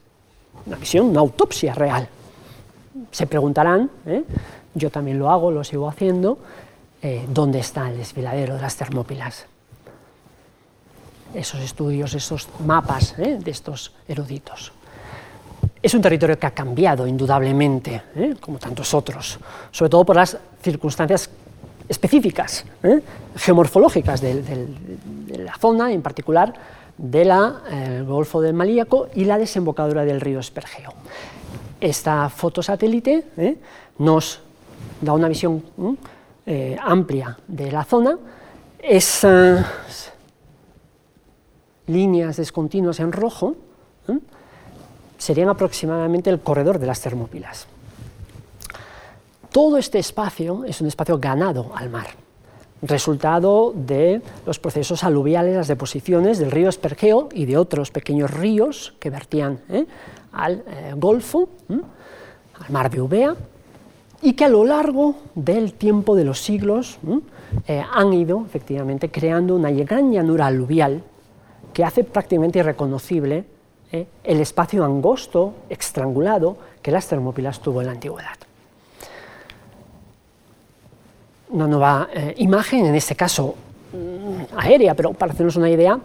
una visión, una autopsia real se preguntarán, ¿eh? yo también lo hago, lo sigo haciendo, eh, ¿dónde está el desfiladero de las Termópilas? Esos estudios, esos mapas ¿eh? de estos eruditos. Es un territorio que ha cambiado indudablemente, como tantos otros, sobre todo por las circunstancias específicas, geomorfológicas de, la zona, en particular del Golfo del Malíaco y la desembocadura del río Espergeo. Esta fotosatélite ¿eh? nos da una visión eh, amplia de la zona. Esas líneas descontinuas en rojo ¿eh? serían aproximadamente el corredor de las Termópilas. Todo este espacio es un espacio ganado al mar, resultado de los procesos aluviales, las deposiciones del río Espergeo y de otros pequeños ríos que vertían al eh, Golfo, al mar de Ubea, y que a lo largo del tiempo de los siglos eh, han ido efectivamente creando una gran llanura aluvial que hace prácticamente irreconocible ¿eh? el espacio angosto, estrangulado, que las termópilas tuvo en la antigüedad. Una nueva eh, imagen, en este caso mm, aérea, pero para hacernos una idea,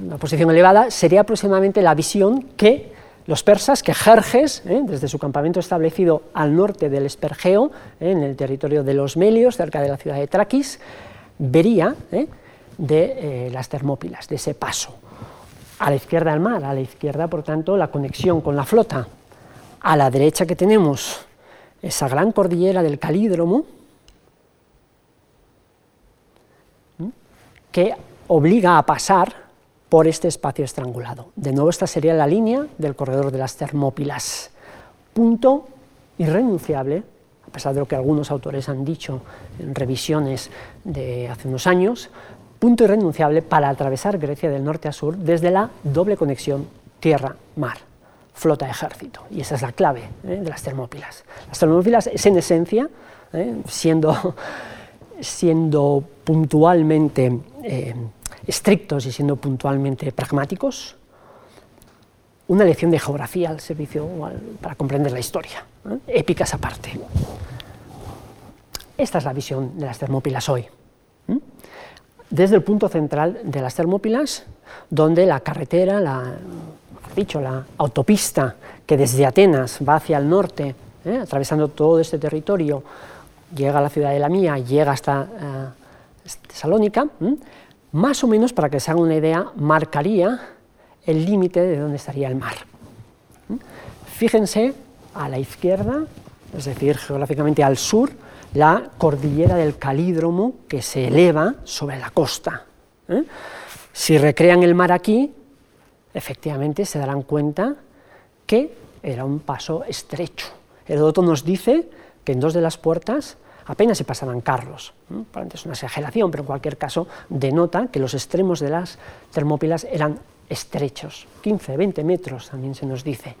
una posición elevada, sería aproximadamente la visión que los persas, que Jerjes, ¿eh? desde su campamento establecido al norte del Espergeo, en el territorio de los Melios, cerca de la ciudad de Traquis, vería de las Termópilas, de ese paso a la izquierda del mar, a la izquierda, por tanto, la conexión con la flota. A la derecha que tenemos esa gran cordillera del Calídromo, que obliga a pasar por este espacio estrangulado. De nuevo, esta sería la línea del corredor de las Termópilas. Punto irrenunciable, a pesar de lo que algunos autores han dicho en revisiones de hace unos años, punto irrenunciable para atravesar Grecia del norte a sur desde la doble conexión tierra-mar, flota-ejército. Y esa es la clave ¿eh? de las Termópilas. Las Termópilas es en esencia, ¿eh? siendo, <laughs> siendo puntualmente eh, estrictos y siendo puntualmente pragmáticos, una lección de geografía al servicio para comprender la historia, épicas aparte. Esta es la visión de las Termópilas hoy desde el punto central de las Termópilas, donde la carretera, la, dicho, la autopista que desde Atenas va hacia el norte, ¿eh? atravesando todo este territorio, llega a la ciudad de la Mía, llega hasta uh, Tesalónica, más o menos, para que se hagan una idea, marcaría el límite de donde estaría el mar. Fíjense a la izquierda, es decir, geográficamente al sur, la cordillera del Calídromo que se eleva sobre la costa. ¿eh? Si recrean el mar aquí, efectivamente se darán cuenta que era un paso estrecho. Heródoto nos dice que en dos de las puertas apenas se pasaban carros. ¿eh? Es una exageración, pero en cualquier caso denota que los extremos de las Termópilas eran estrechos, 15, 20 metros también se nos dice.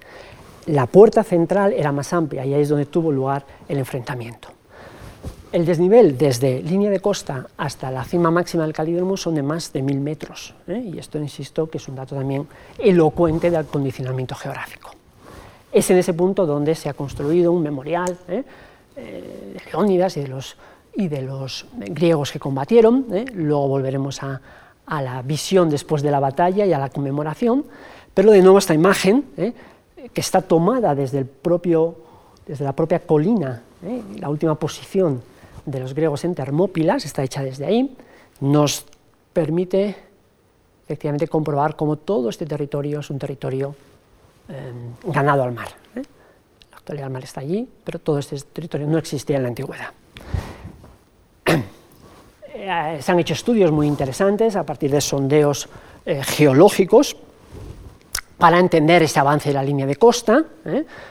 La puerta central era más amplia y ahí es donde tuvo lugar el enfrentamiento. El desnivel desde línea de costa hasta la cima máxima del Calídromo son de más de mil metros, ¿eh? y esto insisto que es un dato también elocuente del condicionamiento geográfico. Es en ese punto donde se ha construido un memorial ¿eh? Eh, de Leónidas y de los, y de los griegos que combatieron, luego volveremos a, a, la visión después de la batalla y a la conmemoración, pero de nuevo esta imagen, que está tomada desde, el propio, desde la propia colina, la última posición de los griegos en Termópilas, está hecha desde ahí, nos permite efectivamente comprobar cómo todo este territorio es un territorio em, ganado al mar. ¿eh? La actualidad del mar está allí, pero todo este territorio no existía en la antigüedad. Eh, se han hecho estudios muy interesantes a partir de sondeos eh, geológicos para entender este avance de la línea de costa.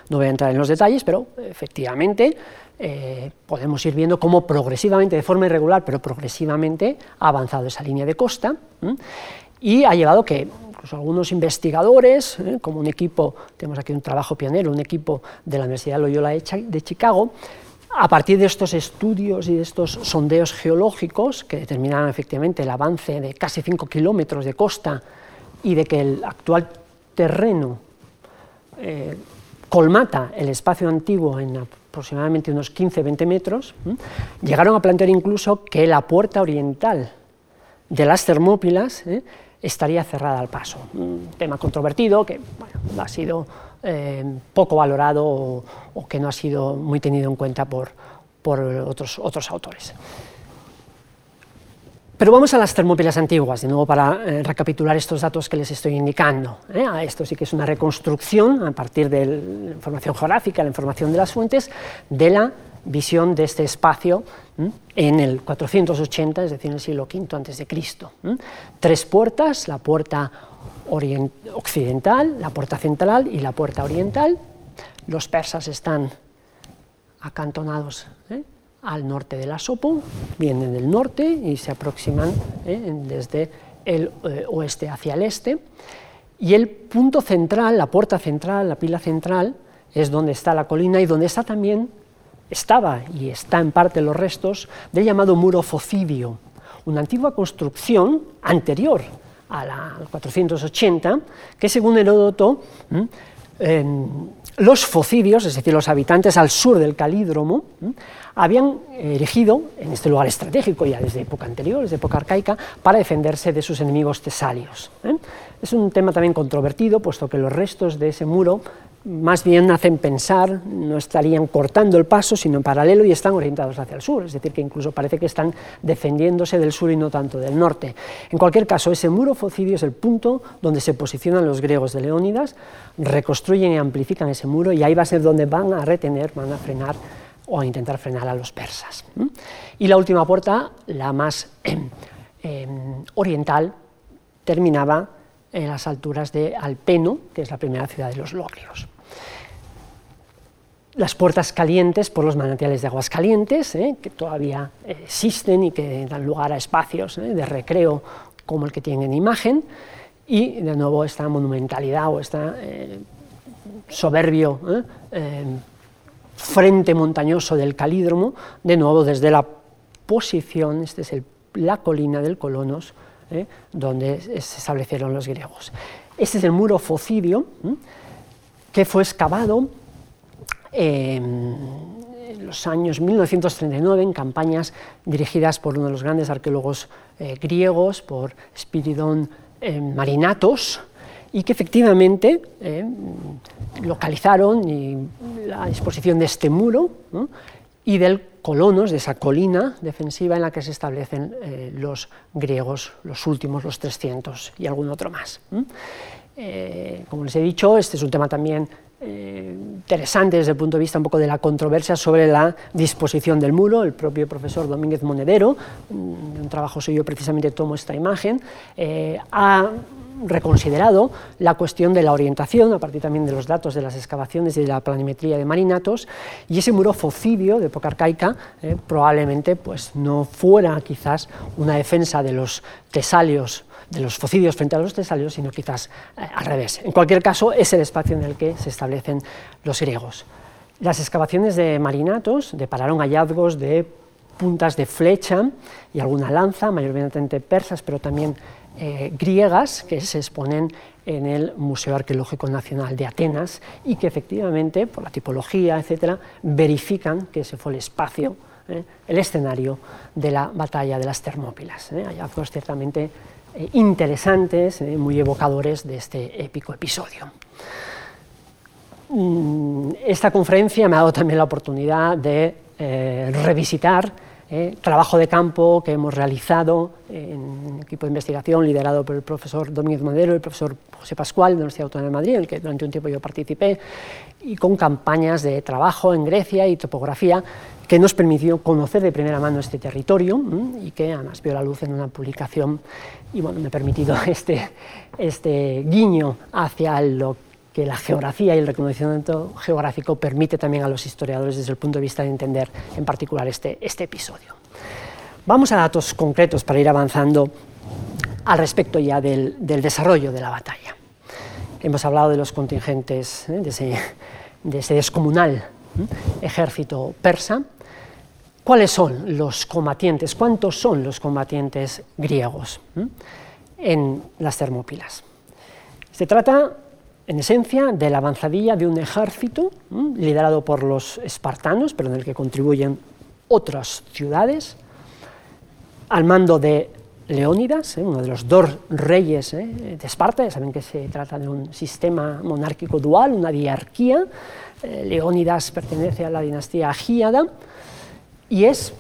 No voy a entrar en los detalles, pero efectivamente eh, podemos ir viendo cómo progresivamente, de forma irregular, pero progresivamente ha avanzado esa línea de costa y ha llevado que incluso algunos investigadores, ¿eh? como un equipo, tenemos aquí un trabajo pionero, un equipo de la Universidad Loyola de Chicago, a partir de estos estudios y de estos sondeos geológicos que determinaron efectivamente el avance de casi 5 kilómetros de costa y de que el actual terreno eh, colmata el espacio antiguo en aproximadamente unos 15-20 metros, llegaron a plantear incluso que la puerta oriental de las Termópilas ¿eh? estaría cerrada al paso. Un tema controvertido que ha sido eh, poco valorado o, que no ha sido muy tenido en cuenta por, por otros, otros autores. Pero vamos a las Termópilas antiguas, de nuevo para eh, recapitular estos datos que les estoy indicando. ¿eh? Esto sí que es una reconstrucción a partir de la información geográfica, la información de las fuentes, de la visión de este espacio en el 480, es decir, en el siglo V Cristo. Tres puertas, la puerta occidental, la puerta central y la puerta oriental. Los persas están acantonados. Al norte del Asopo, vienen del norte y se aproximan ¿eh? desde el eh, oeste hacia el este. Y el punto central, la puerta central, la pila central, es donde está la colina y donde está también, estaba y está en parte los restos del llamado muro focidio, una antigua construcción anterior al 480, que según Heródoto, los focidios, es decir, los habitantes al sur del Calídromo, habían erigido en este lugar estratégico ya desde época anterior, desde época arcaica, para defenderse de sus enemigos tesalios. Es un tema también controvertido, puesto que los restos de ese muro más bien hacen pensar, no estarían cortando el paso, sino en paralelo y están orientados hacia el sur, es decir, que incluso parece que están defendiéndose del sur y no tanto del norte. En cualquier caso, ese muro focidio es el punto donde se posicionan los griegos de Leónidas, reconstruyen y amplifican ese muro y ahí va a ser donde van a retener, van a frenar o a intentar frenar a los persas. Y la última puerta, la más <clears throat> em, oriental, terminaba en las alturas de Alpeno, que es la primera ciudad de los Logrios. Las puertas calientes por los manantiales de aguas calientes, ¿eh? que todavía existen y que dan lugar a espacios ¿eh? de recreo como el que tienen en imagen, y de nuevo esta monumentalidad o este soberbio frente montañoso del Calídromo, de nuevo desde la posición, esta es la colina del Colonos, ¿eh? donde se establecieron los griegos. Este es el muro focidio, que fue excavado en los años 1939 en campañas dirigidas por uno de los grandes arqueólogos eh, griegos, por Spiridon eh, Marinatos, y que efectivamente eh, localizaron la disposición de este muro y del colonos, de esa colina defensiva en la que se establecen los griegos, los últimos, los 300 y algún otro más. Como les he dicho, este es un tema también interesante desde el punto de vista un poco de la controversia sobre la disposición del muro. El propio profesor Domínguez Monedero, en un trabajo suyo precisamente tomo esta imagen, ha reconsiderado la cuestión de la orientación, a partir también de los datos de las excavaciones y de la planimetría de marinatos, y ese muro focidio de época arcaica eh, probablemente pues, no fuera quizás una defensa de los tesalios de los focidios frente a los tesalios, sino quizás eh, al revés. En cualquier caso, es el espacio en el que se establecen los griegos. Las excavaciones de marinatos depararon hallazgos de puntas de flecha y alguna lanza, mayormente persas, pero también eh, griegas que se exponen en el Museo Arqueológico Nacional de Atenas y que efectivamente, por la tipología, etcétera, verifican que ese fue el espacio, eh, el escenario de la batalla de las Termópilas. Hallazgos ciertamente interesantes, muy evocadores de este épico episodio. Mm, esta conferencia me ha dado también la oportunidad de revisitar eh, trabajo de campo que hemos realizado en equipo de investigación liderado por el profesor Domínguez Madero y el profesor José Pascual de la Universidad Autónoma de Madrid, en el que durante un tiempo yo participé, y con campañas de trabajo en Grecia y topografía que nos permitió conocer de primera mano este territorio y que además vio la luz en una publicación y bueno, me ha permitido <laughs> este, este guiño hacia lo que la geografía y el reconocimiento geográfico permite también a los historiadores desde el punto de vista de entender en particular este, este episodio. Vamos a datos concretos para ir avanzando al respecto ya del, desarrollo de la batalla. Hemos hablado de los contingentes, ¿eh? de, ese, descomunal ¿eh? ejército persa. ¿Cuáles son los combatientes? ¿Cuántos son los combatientes griegos ¿eh? en las Termópilas? Se trata en esencia, de la avanzadilla de un ejército liderado por los espartanos, pero en el que contribuyen otras ciudades, al mando de Leónidas, ¿eh? uno de los dos reyes ¿eh? de Esparta, ya saben que se trata de un sistema monárquico dual, una diarquía. Eh, Leónidas pertenece a la dinastía Agíada y es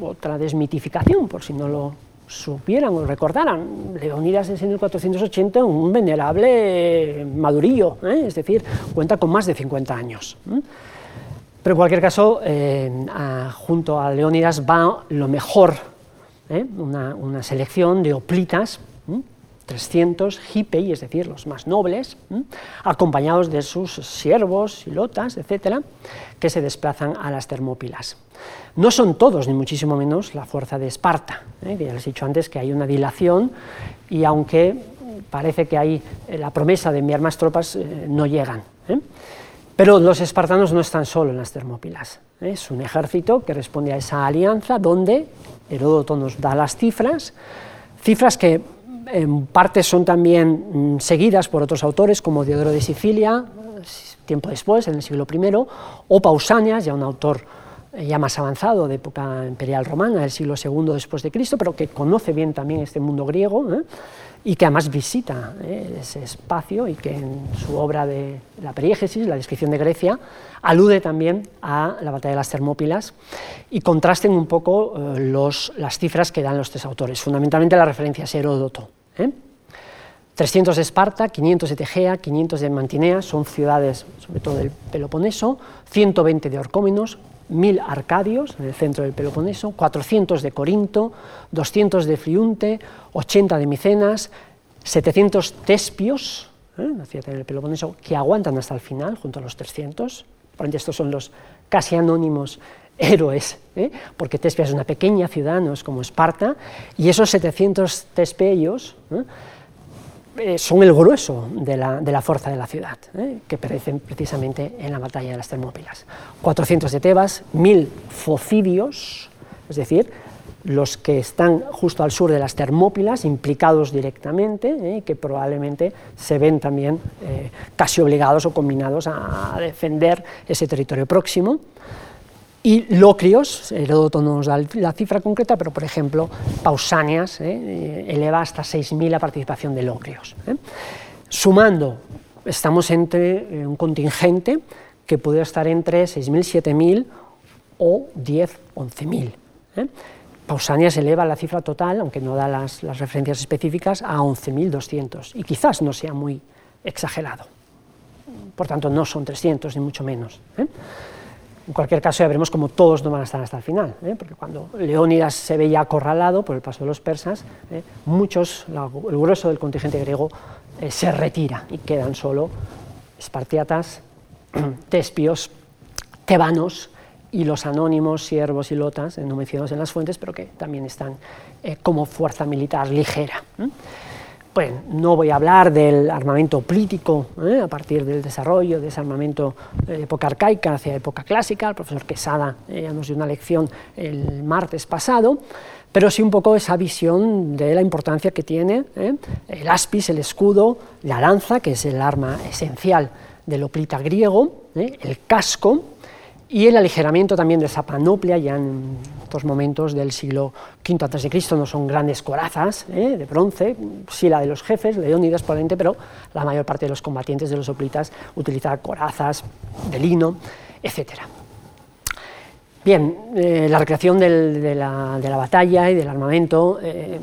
otra desmitificación, por si no lo supieran o recordaran, Leonidas es en el 480 un venerable madurillo, ¿eh? es decir, cuenta con más de 50 años. Pero en cualquier caso, eh, junto a Leonidas va lo mejor, ¿eh? una, selección de hoplitas, 300 hipei, es decir, los más nobles, acompañados de sus siervos, silotas, etcétera, que se desplazan a las Termópilas. No son todos, ni muchísimo menos, la fuerza de Esparta. ¿eh? Ya les he dicho antes que hay una dilación y aunque parece que hay eh, la promesa de enviar más tropas, eh, no llegan. Pero los espartanos no están solo en las Termópilas. Es un ejército que responde a esa alianza donde Heródoto nos da las cifras, cifras que en parte son también mm, seguidas por otros autores como Diodoro de Sicilia, tiempo después, en el siglo I, o Pausanias, ya un autor eh, ya más avanzado, de época imperial romana, del siglo II después de Cristo, pero que conoce bien también este mundo griego ¿eh? y que además visita ¿eh? ese espacio y que en su obra de la periégesis, la descripción de Grecia, alude también a la batalla de las Termópilas y contrasten un poco las cifras que dan los tres autores. Fundamentalmente la referencia es Heródoto. 300 de Esparta, 500 de Tegea, 500 de Mantinea, son ciudades sobre todo del Peloponeso, 120 de Orcómenos, 1000 arcadios en el centro del Peloponeso, 400 de Corinto, 200 de Friunte, 80 de Micenas, 700 tespios, ¿eh? ciudad en el Peloponeso, que aguantan hasta el final, junto a los 300. Por estos son los casi anónimos <laughs> héroes, ¿eh? porque Tespia es una pequeña ciudad, no es como Esparta, y esos 700 tespios ¿eh? Eh, son el grueso de la, fuerza de la ciudad, ¿eh? que perecen precisamente en la batalla de las Termópilas. 400 de Tebas, 1000 focidios, es decir, los que están justo al sur de las Termópilas, implicados directamente, ¿eh? que probablemente se ven también casi obligados o combinados a defender ese territorio próximo. Y Locrios, Heródoto no nos da la cifra concreta, pero por ejemplo, Pausanias ¿eh? Eh, eleva hasta 6.000 la participación de Locrios. ¿eh? Sumando, estamos entre un contingente que puede estar entre 6.000, 7.000 o 10, 11.000. Pausanias eleva la cifra total, aunque no da las, las referencias específicas, a 11.200 y quizás no sea muy exagerado. Por tanto, no son 300 ni mucho menos. En cualquier caso, ya veremos cómo todos no van a estar hasta el final, ¿eh? porque cuando Leónidas se veía acorralado por el paso de los persas, ¿eh? muchos, el grueso del contingente griego, eh, se retira y quedan solo espartiatas, <clears throat> tespios, tebanos y los anónimos siervos y lotas, no mencionados en las fuentes, pero que también están como fuerza militar ligera. Bueno, no voy a hablar del armamento político ¿eh? a partir del desarrollo de ese armamento de época arcaica hacia época clásica. El profesor Quesada eh, nos dio una lección el martes pasado, pero sí un poco esa visión de la importancia que tiene ¿eh? el aspis, el escudo, la lanza, que es el arma esencial del oplita griego, el casco, y el aligeramiento también de esa panoplia, ya en estos momentos del siglo V a.C., no son grandes corazas ¿eh? de bronce, sí la de los jefes, Leónidas probablemente, pero la mayor parte de los combatientes de los hoplitas utilizaban corazas de lino, etc. Bien, eh, la recreación de, la, batalla y del armamento eh,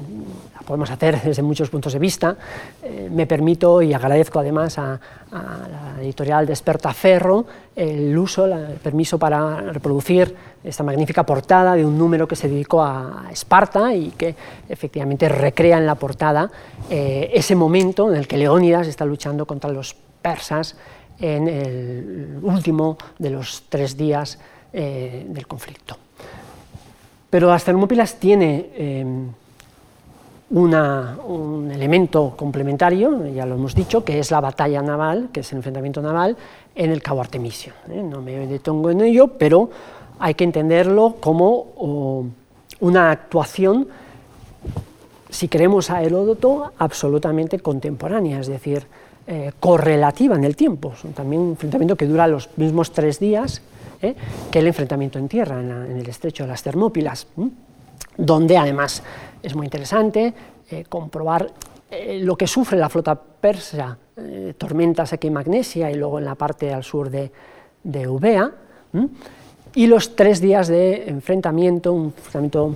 podemos hacer desde muchos puntos de vista. Eh, me permito y agradezco además a, la editorial Despertaferro el uso, el permiso para reproducir esta magnífica portada de un número que se dedicó a Esparta y que efectivamente recrea en la portada eh, ese momento en el que Leónidas está luchando contra los persas en el último de los tres días eh, del conflicto. Pero las Termópilas tiene un elemento complementario, ya lo hemos dicho, que es la batalla naval, que es el enfrentamiento naval en el Cabo Artemisio. ¿eh? No me detengo en ello, pero hay que entenderlo como una actuación, si queremos a Heródoto, absolutamente contemporánea, es decir, eh, correlativa en el tiempo. También un enfrentamiento que dura los mismos tres días ¿eh? que el enfrentamiento en tierra, en, el estrecho de las Termópilas donde además es muy interesante eh, comprobar eh, lo que sufre la flota persa, eh, tormentas aquí en Magnesia y luego en la parte al sur de, de Eubea, y los tres días de enfrentamiento, un enfrentamiento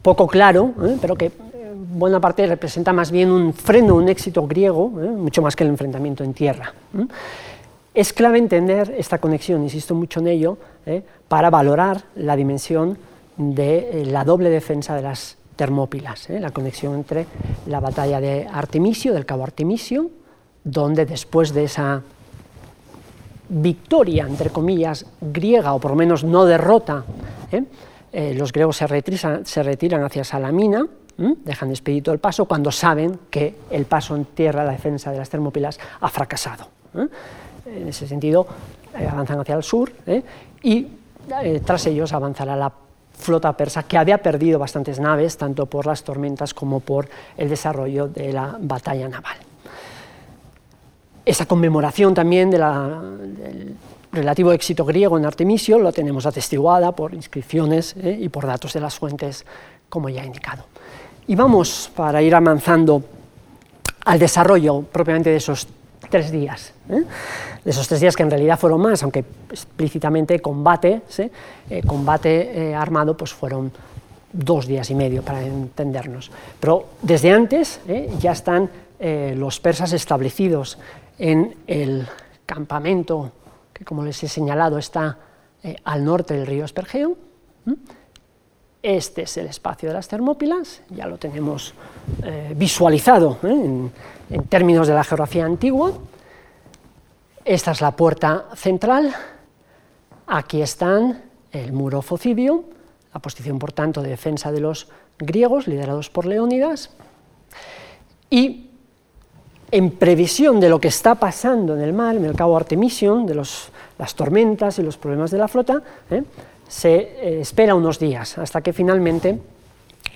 poco claro, pero que en buena parte representa más bien un freno, un éxito griego, mucho más que el enfrentamiento en tierra. Es clave entender esta conexión, insisto mucho en ello, para valorar la dimensión de eh, la doble defensa de las Termópilas, ¿eh? la conexión entre la batalla de Artemisio, del cabo Artemisio, donde después de esa victoria, entre comillas, griega, o por lo menos no derrota, ¿eh? los griegos se se retiran hacia Salamina, dejan expedito el paso cuando saben que el paso en tierra, la defensa de las Termópilas, ha fracasado. En ese sentido, avanzan hacia el sur y tras ellos avanzará la flota persa que había perdido bastantes naves, tanto por las tormentas como por el desarrollo de la batalla naval. Esa conmemoración también del relativo éxito griego en Artemisio lo tenemos atestiguada por inscripciones ¿eh? y por datos de las fuentes, como ya he indicado. Y vamos, para ir avanzando al desarrollo propiamente de esos tres días. ¿eh? Esos tres días que en realidad fueron más, aunque explícitamente combate, eh, combate eh, armado, pues fueron dos días y medio para entendernos. Pero desde antes ya están los persas establecidos en el campamento que, como les he señalado, está al norte del río Espergeo. Este es el espacio de las Termópilas, ya lo tenemos visualizado en, en términos de la geografía antigua. Esta es la puerta central, aquí están el muro focidio, la posición por tanto de defensa de los griegos liderados por Leónidas, y en previsión de lo que está pasando en el mar, en el cabo Artemision, de las tormentas y los problemas de la flota, ¿eh? se eh, espera unos días hasta que finalmente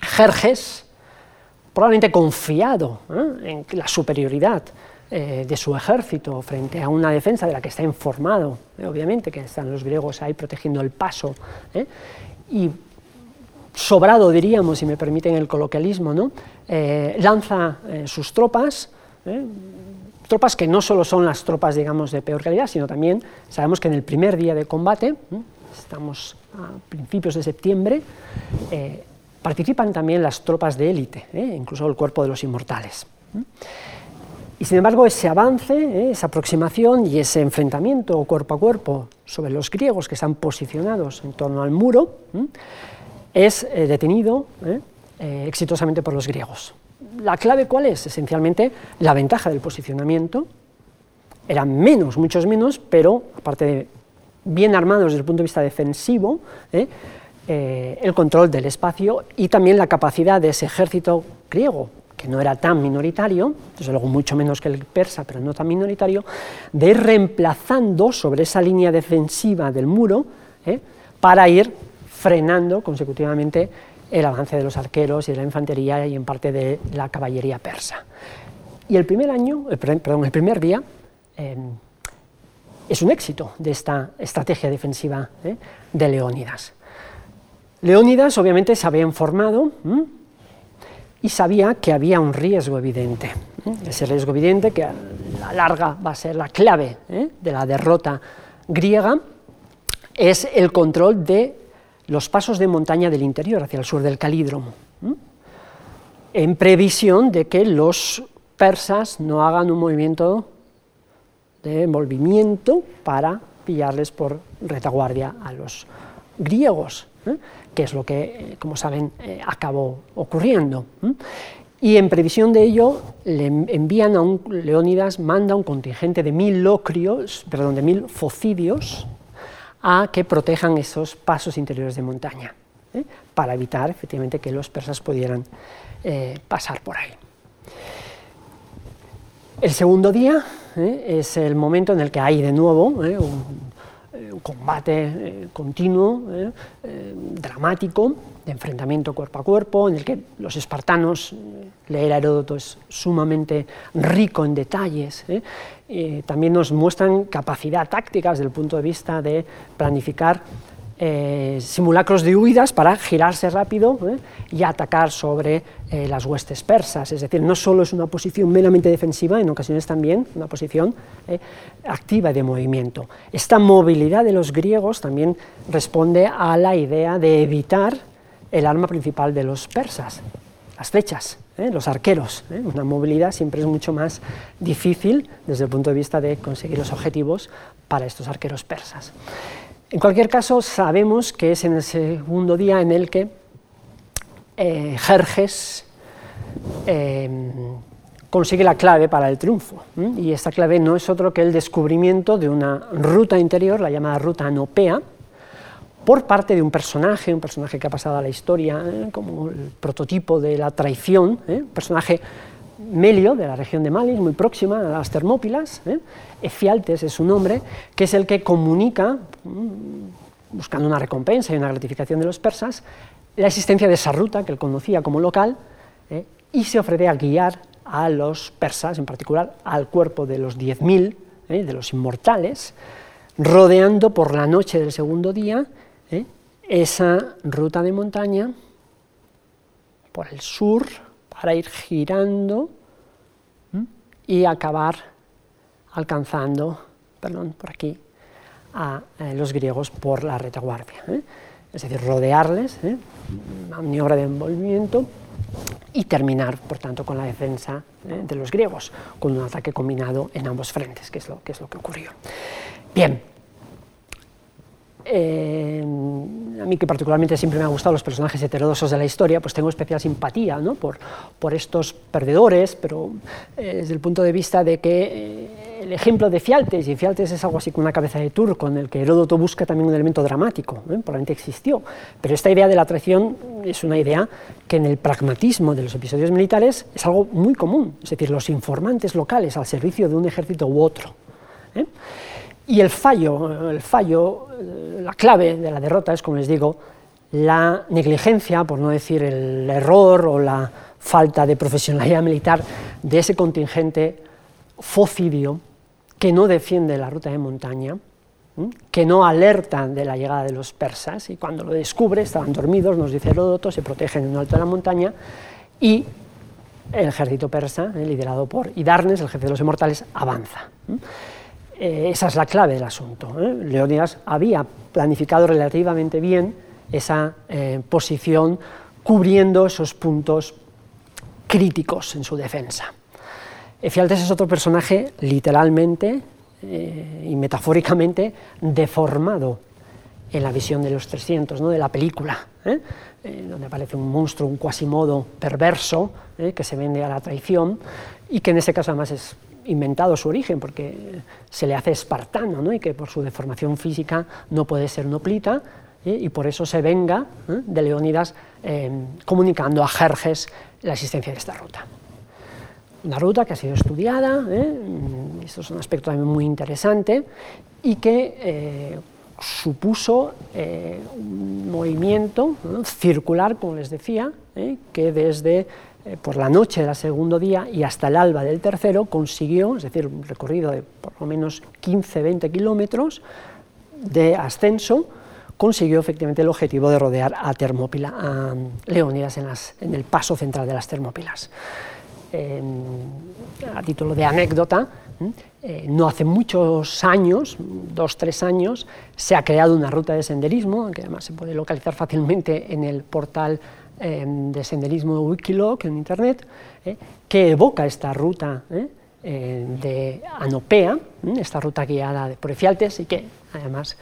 Jerjes, probablemente confiado ¿eh? en la superioridad eh, de su ejército frente a una defensa de la que está informado, ¿eh? obviamente, que están los griegos ahí protegiendo el paso, y sobrado, diríamos, si me permiten el coloquialismo, ¿no? lanza sus tropas, tropas que no solo son las tropas, digamos, de peor calidad, sino también sabemos que en el primer día de combate, estamos a principios de septiembre, participan también las tropas de élite, ¿eh? incluso el cuerpo de los inmortales. Y sin embargo, ese avance, ¿eh? esa aproximación y ese enfrentamiento cuerpo a cuerpo sobre los griegos que están posicionados en torno al muro, es eh, detenido exitosamente por los griegos. ¿La clave cuál es? Esencialmente la ventaja del posicionamiento. Eran menos, muchos menos, pero aparte de bien armados desde el punto de vista defensivo, eh, el control del espacio y también la capacidad de ese ejército griego, que no era tan minoritario, desde luego mucho menos que el persa, pero no tan minoritario, de ir reemplazando sobre esa línea defensiva del muro eh, para ir frenando consecutivamente el avance de los arqueros y de la infantería y en parte de la caballería persa. Y el primer año, eh, perdón, el primer día es un éxito de esta estrategia defensiva de Leónidas. Leónidas obviamente se había informado y sabía que había un riesgo evidente. Ese riesgo evidente que a la larga va a ser la clave ¿eh? de la derrota griega es el control de los pasos de montaña del interior hacia el sur del Calídromo, en previsión de que los persas no hagan un movimiento de envolvimiento para pillarles por retaguardia a los griegos. ¿eh? Que es lo que, eh, como saben, eh, acabó ocurriendo. Y en previsión de ello, le envían a un, Leónidas manda un contingente de mil locrios, perdón, de mil focidios, a que protejan esos pasos interiores de montaña, para evitar efectivamente que los persas pudieran pasar por ahí. El segundo día es el momento en el que hay de nuevo un, eh, un combate eh, continuo, eh, dramático, de enfrentamiento cuerpo a cuerpo, en el que los espartanos, leer a Heródoto es sumamente rico en detalles, también nos muestran capacidad táctica desde el punto de vista de planificar eh, simulacros de huidas para girarse rápido ¿eh? y atacar sobre eh, las huestes persas. Es decir, no solo es una posición meramente defensiva, en ocasiones también una posición activa de movimiento. Esta movilidad de los griegos también responde a la idea de evitar el arma principal de los persas, las flechas. los arqueros. Una movilidad siempre es mucho más difícil desde el punto de vista de conseguir los objetivos para estos arqueros persas. En cualquier caso, sabemos que es en el segundo día en el que eh, Jerjes em, consigue la clave para el triunfo. Y esta clave no es otro que el descubrimiento de una ruta interior, la llamada ruta Anopea, por parte de un personaje, un personaje que ha pasado a la historia ¿eh? como el prototipo de la traición, ¿eh? un personaje Melio, de la región de Malis, muy próxima a las Termópilas, ¿eh? Efialtes es su nombre, que es el que comunica buscando una recompensa y una gratificación de los persas, la existencia de esa ruta que él conocía como local ¿eh? y se ofrece a guiar a los persas, en particular al cuerpo de los 10.000, ¿eh? de los inmortales, rodeando por la noche del segundo día ¿eh? esa ruta de montaña por el sur para ir girando y acabar alcanzando, perdón, por aquí, a los griegos por la retaguardia es decir, rodearles, ¿eh? maniobra de envolvimiento, y terminar, por tanto, con la defensa ¿eh? de los griegos, con un ataque combinado en ambos frentes, que es lo que, ocurrió. Bien, eh, a mí que particularmente siempre me han gustado los personajes heterodosos de la historia, pues tengo especial simpatía ¿no? por, estos perdedores, pero eh, desde el punto de vista de que eh, el ejemplo de Fialtes, y Fialtes es algo así como una cabeza de turco, en el que Heródoto busca también un elemento dramático, probablemente existió, pero esta idea de la traición es una idea que en el pragmatismo de los episodios militares es algo muy común, es decir, los informantes locales al servicio de un ejército u otro. Y el fallo, el fallo, eh, la clave de la derrota es, como les digo, la negligencia, por no decir el error o la falta de profesionalidad militar de ese contingente focidio que no defiende la ruta de montaña, que no alerta de la llegada de los persas y cuando lo descubre estaban dormidos, nos dice Heródoto, se protegen en un alto de la montaña y el ejército persa, eh, liderado por Hidarnes, el jefe de los inmortales, avanza. Eh, esa es la clave del asunto. ¿eh? Leónidas había planificado relativamente bien esa posición cubriendo esos puntos críticos en su defensa. Efialtes es otro personaje literalmente y metafóricamente deformado en la visión de los 300, ¿no? de la película, donde aparece un monstruo, un cuasimodo perverso que se vende a la traición y que en ese caso además es inventado su origen, porque se le hace espartano, ¿no? y que por su deformación física no puede ser noplita, ¿eh? y por eso se venga ¿eh? de Leónidas eh, comunicando a Jerjes la existencia de esta ruta. Una ruta que ha sido estudiada, esto es un aspecto también muy interesante, y que supuso un movimiento circular, como les decía, que desde eh, por la noche del segundo día y hasta el alba del tercero consiguió, es decir, un recorrido de por lo menos 15-20 kilómetros de ascenso, consiguió efectivamente el objetivo de rodear a Termópila, a Leónidas en, el paso central de las Termópilas. A título de anécdota, eh, no hace muchos años, dos, tres años, se ha creado una ruta de senderismo, que además se puede localizar fácilmente en el portal Em, de senderismo de Wikiloc en Internet, eh, que evoca esta ruta eh, de Anopea, esta ruta guiada por Efialtes y que además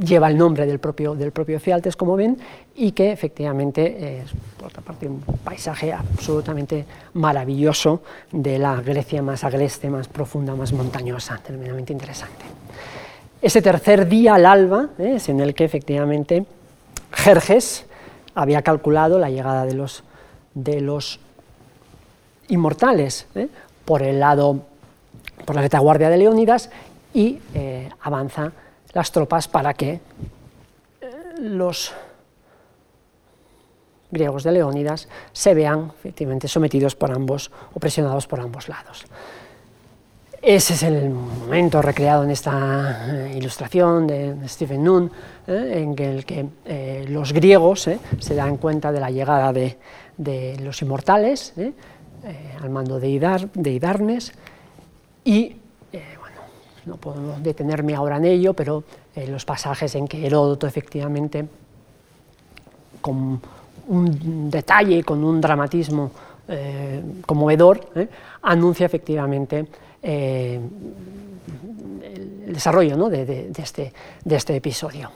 lleva el nombre del propio, del propio como ven, y que efectivamente es, por otra parte, un paisaje absolutamente maravilloso de la Grecia más agreste, más profunda, más montañosa, tremendamente interesante. Ese tercer día al alba es en el que efectivamente Jerjes, había calculado la llegada de los, de los inmortales ¿eh? por el lado, por la retaguardia de Leónidas y eh, avanza las tropas para que los griegos de Leónidas se vean efectivamente sometidos por ambos o presionados por ambos lados. Ese es el momento recreado en esta eh, ilustración de Stephen Noon, eh, en el que eh, los griegos se dan cuenta de la llegada de, los inmortales al mando de, Hidarnes y, bueno, no puedo detenerme ahora en ello, pero los pasajes en que Heródoto efectivamente, con un detalle, con un dramatismo conmovedor, anuncia efectivamente eh, el desarrollo de, este, de, este, episodio.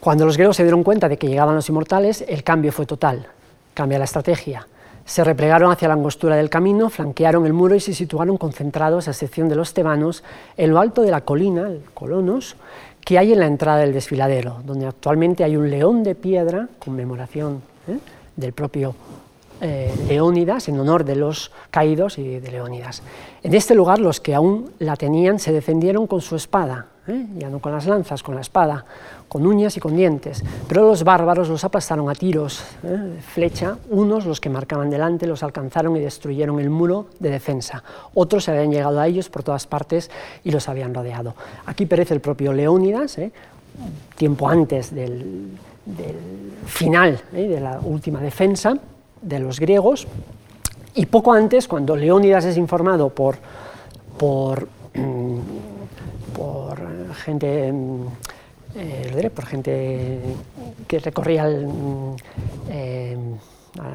Cuando los griegos se dieron cuenta de que llegaban los inmortales, el cambio fue total, cambia la estrategia. Se replegaron hacia la angostura del camino, flanquearon el muro y se situaron concentrados, a excepción de los tebanos, en lo alto de la colina, el Colonos, que hay en la entrada del desfiladero, donde actualmente hay un león de piedra, conmemoración ¿eh? del propio Leónidas, en honor de los caídos y de Leónidas. En este lugar los que aún la tenían se defendieron con su espada, ya no con las lanzas, con la espada, con uñas y con dientes, pero los bárbaros los aplastaron a tiros, ¿eh? flecha, unos los que marcaban delante los alcanzaron y destruyeron el muro de defensa, otros se habían llegado a ellos por todas partes y los habían rodeado. Aquí perece el propio Leónidas, ¿eh? tiempo antes del, final ¿eh? de la última defensa de los griegos, y poco antes, cuando Leónidas es informado por, por, mm, por gente mm, eh, por gente que recorría el, mm, eh,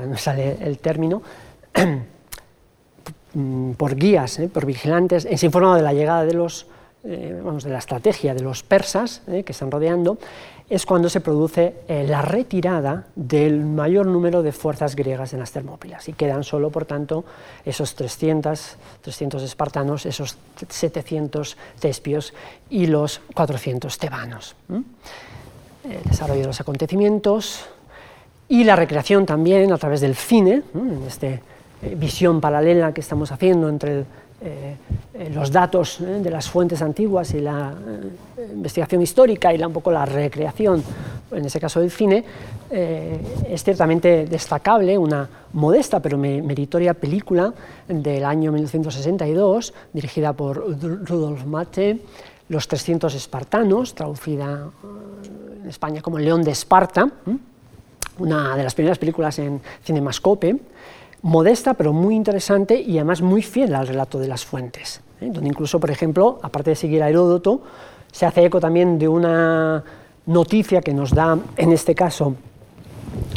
no sale el término, <clears throat> por guías, eh, por vigilantes, se informado de la llegada de los, vamos, de la estrategia de los persas que están rodeando, es cuando se produce eh, la retirada del mayor número de fuerzas griegas en las Termópilas y quedan solo, por tanto, esos 300, 300 espartanos, esos 700 tespios y los 400 tebanos. El desarrollo de los acontecimientos y la recreación también a través del cine, en esta eh, visión paralela que estamos haciendo entre el eh, eh, los datos eh, de las fuentes antiguas y la investigación histórica y la, un poco la recreación, en ese caso del cine, es ciertamente destacable una modesta pero meritoria película del año 1962, dirigida por Rudolf Mate, Los 300 espartanos, traducida en España como León de Esparta, una de las primeras películas en Cinemascope, modesta pero muy interesante y además muy fiel al relato de las fuentes, ¿eh? donde incluso, por ejemplo, aparte de seguir a Heródoto, se hace eco también de una noticia que nos da, en este caso,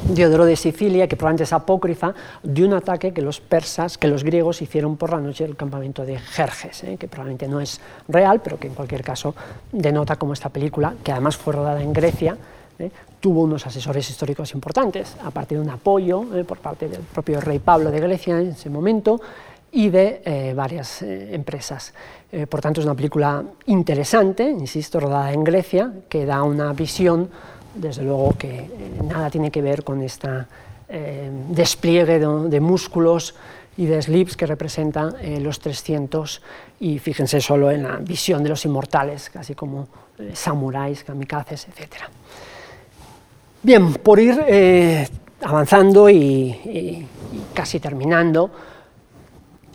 Diodoro de Sicilia, que probablemente es apócrifa, de un ataque que los persas, que los griegos hicieron por la noche el campamento de Jerjes, ¿eh? que probablemente no es real, pero que en cualquier caso denota como esta película, que además fue rodada en Grecia, ¿eh? Tuvo unos asesores históricos importantes, aparte de un apoyo eh, por parte del propio rey Pablo de Grecia en ese momento y de eh, varias empresas. por tanto, es una película interesante, insisto, rodada en Grecia, que da una visión, desde luego, que nada tiene que ver con este despliegue de, músculos y de slips que representan los 300 y fíjense solo en la visión de los inmortales, casi como samuráis, kamikazes, etcétera. Bien, por ir eh, avanzando y, casi terminando,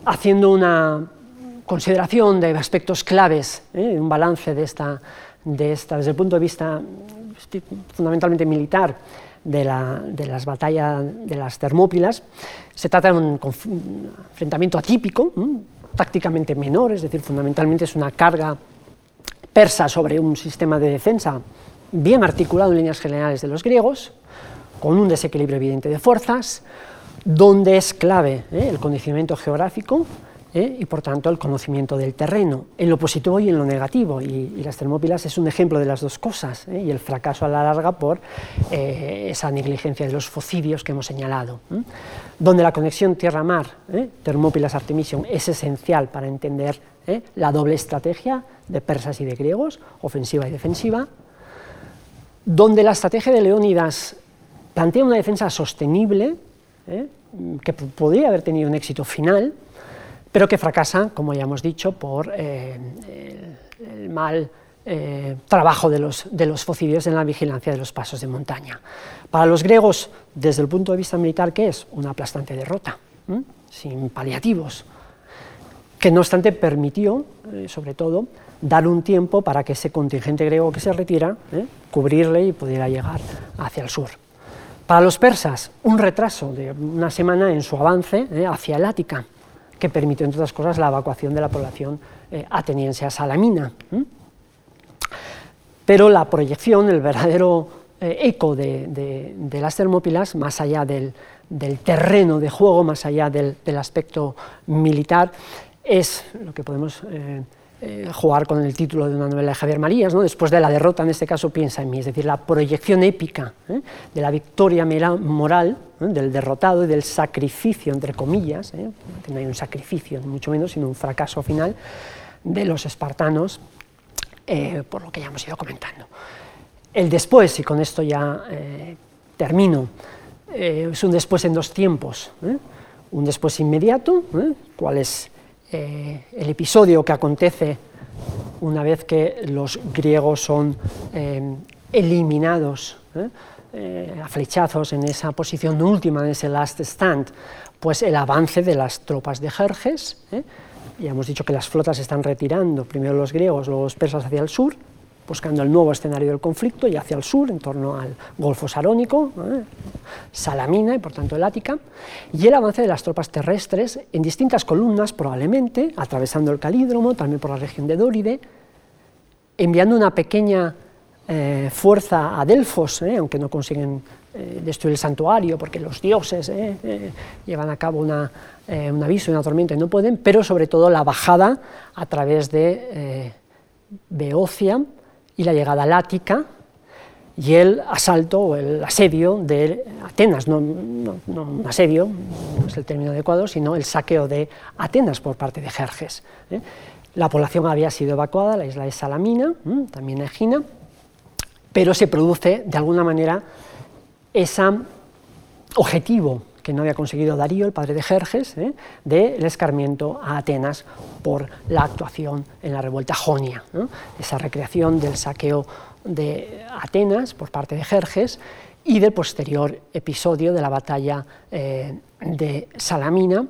haciendo una consideración de aspectos claves, ¿eh? un balance de esta, de esta, desde el punto de vista fundamentalmente militar, de, la, de, las batallas de las Termópilas. Se trata de un enfrentamiento atípico, tácticamente menor, es decir, fundamentalmente es una carga persa sobre un sistema de defensa bien articulado en líneas generales de los griegos, con un desequilibrio evidente de fuerzas, donde es clave ¿eh? el conocimiento geográfico ¿eh? y por tanto el conocimiento del terreno, en lo positivo y en lo negativo. Y, las Termópilas es un ejemplo de las dos cosas ¿eh? y el fracaso a la larga por esa negligencia de los focidios que hemos señalado. Donde la conexión tierra-mar, Termópilas-Artemisium, es esencial para entender la doble estrategia de persas y de griegos, ofensiva y defensiva, donde la estrategia de Leónidas plantea una defensa sostenible, ¿eh? que podría haber tenido un éxito final, pero que fracasa, como ya hemos dicho, por eh, el, mal eh, trabajo de los, de los focidios en la vigilancia de los pasos de montaña. Para los griegos, desde el punto de vista militar, ¿qué es? Una aplastante derrota, sin paliativos, que no obstante permitió, sobre todo, dar un tiempo para que ese contingente griego que se retira, ¿eh? cubrirle y pudiera llegar hacia el sur. Para los persas, un retraso de una semana en su avance ¿eh? hacia el Ática, que permitió, entre otras cosas, la evacuación de la población eh, ateniense a Salamina. Pero la proyección, el verdadero eco de, las Termópilas, más allá del, terreno de juego, más allá del, aspecto militar, es lo que podemos jugar con el título de una novela de Javier Marías, ¿no? después de la derrota, en este caso, piensa en mí, es decir, la proyección épica ¿eh? de la victoria moral del derrotado y del sacrificio, entre comillas, ¿eh? no hay un sacrificio, ni mucho menos, sino un fracaso final de los espartanos, por lo que ya hemos ido comentando. El después, y con esto ya termino, es un después en dos tiempos. Un después inmediato, cuál es el episodio que acontece una vez que los griegos son eliminados a flechazos en esa posición última, en ese last stand, pues el avance de las tropas de Jerjes. ¿eh? Ya hemos dicho que las flotas están retirando, primero los griegos, luego los persas hacia el sur, buscando el nuevo escenario del conflicto y hacia el sur, en torno al Golfo Sarónico, ¿eh? Salamina y por tanto el Ática, y el avance de las tropas terrestres en distintas columnas, probablemente, atravesando el Calídromo, también por la región de Dóride, enviando una pequeña eh, fuerza a Delfos, aunque no consiguen eh, destruir el santuario porque los dioses eh, eh, llevan a cabo una, un aviso una tormenta y no pueden, pero sobre todo la bajada a través de Beocia y la llegada al Ática y el asalto o el asedio de Atenas, no, un asedio, no es el término adecuado, sino el saqueo de Atenas por parte de Jerjes. La población había sido evacuada, la isla de Salamina, también Egina, pero se produce de alguna manera ese objetivo que no había conseguido Darío, el padre de Jerjes, ¿eh? del escarmiento a Atenas por la actuación en la revuelta jonia, esa recreación del saqueo de Atenas por parte de Jerjes y del posterior episodio de la batalla eh, de Salamina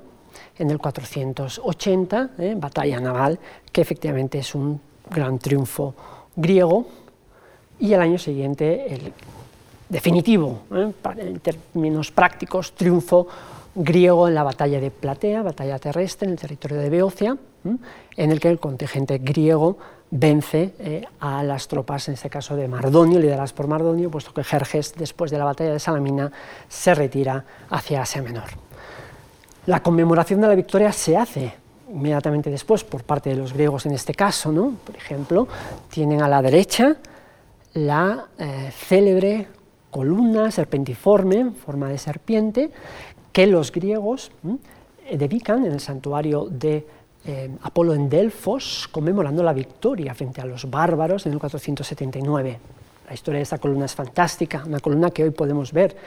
en el 480, ¿eh? batalla naval, que efectivamente es un gran triunfo griego, y el año siguiente el definitivo, ¿eh? en términos prácticos, triunfo griego en la batalla de Platea, batalla terrestre en el territorio de Beocia, en el que el contingente griego vence eh, a las tropas, en este caso de Mardonio, lideradas por Mardonio, puesto que Jerjes, después de la batalla de Salamina, se retira hacia Asia Menor. La conmemoración de la victoria se hace inmediatamente después por parte de los griegos en este caso, ¿no? por ejemplo, tienen a la derecha la eh, célebre columna serpentiforme, en forma de serpiente, que los griegos dedican en el santuario de eh, Apolo en Delfos, conmemorando la victoria frente a los bárbaros en el 479. La historia de esta columna es fantástica, una columna que hoy podemos ver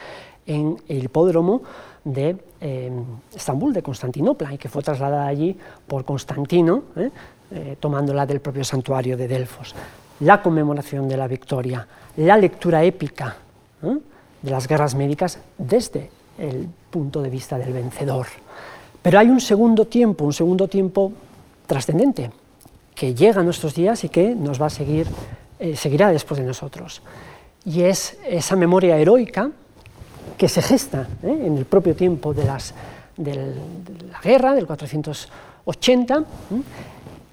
en el hipódromo de eh, Estambul, de Constantinopla, y que fue trasladada allí por Constantino, ¿eh? tomándola del propio santuario de Delfos. La conmemoración de la victoria, la lectura épica de las guerras médicas desde el punto de vista del vencedor. Pero hay un segundo tiempo, un segundo tiempo trascendente, que llega a nuestros días y que nos va a seguir, eh, seguirá después de nosotros. Y es esa memoria heroica que se gesta ¿eh? en el propio tiempo de, las, de la guerra, del 480,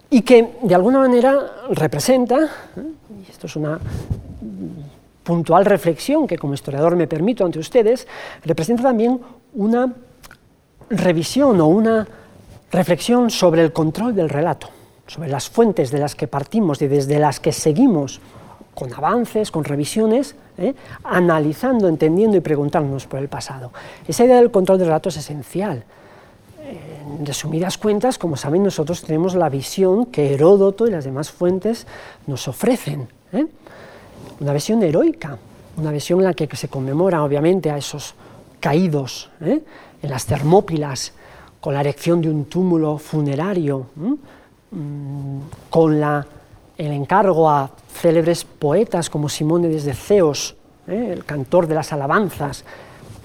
y que de alguna manera representa, y esto es una puntual reflexión que como historiador me permito ante ustedes, representa también una revisión o una reflexión sobre el control del relato, sobre las fuentes de las que partimos y desde las que seguimos con avances, con revisiones, ¿eh? analizando, entendiendo y preguntándonos por el pasado. Esa idea del control del relato es esencial. En resumidas cuentas, como saben, nosotros tenemos la visión que Heródoto y las demás fuentes nos ofrecen. ¿eh? Una visión heroica, una visión en la que se conmemora obviamente a esos caídos ¿eh? en las Termópilas, con la erección de un túmulo funerario, mm, con la, el encargo a célebres poetas como Simónides de Ceos, ¿eh? el cantor de las alabanzas,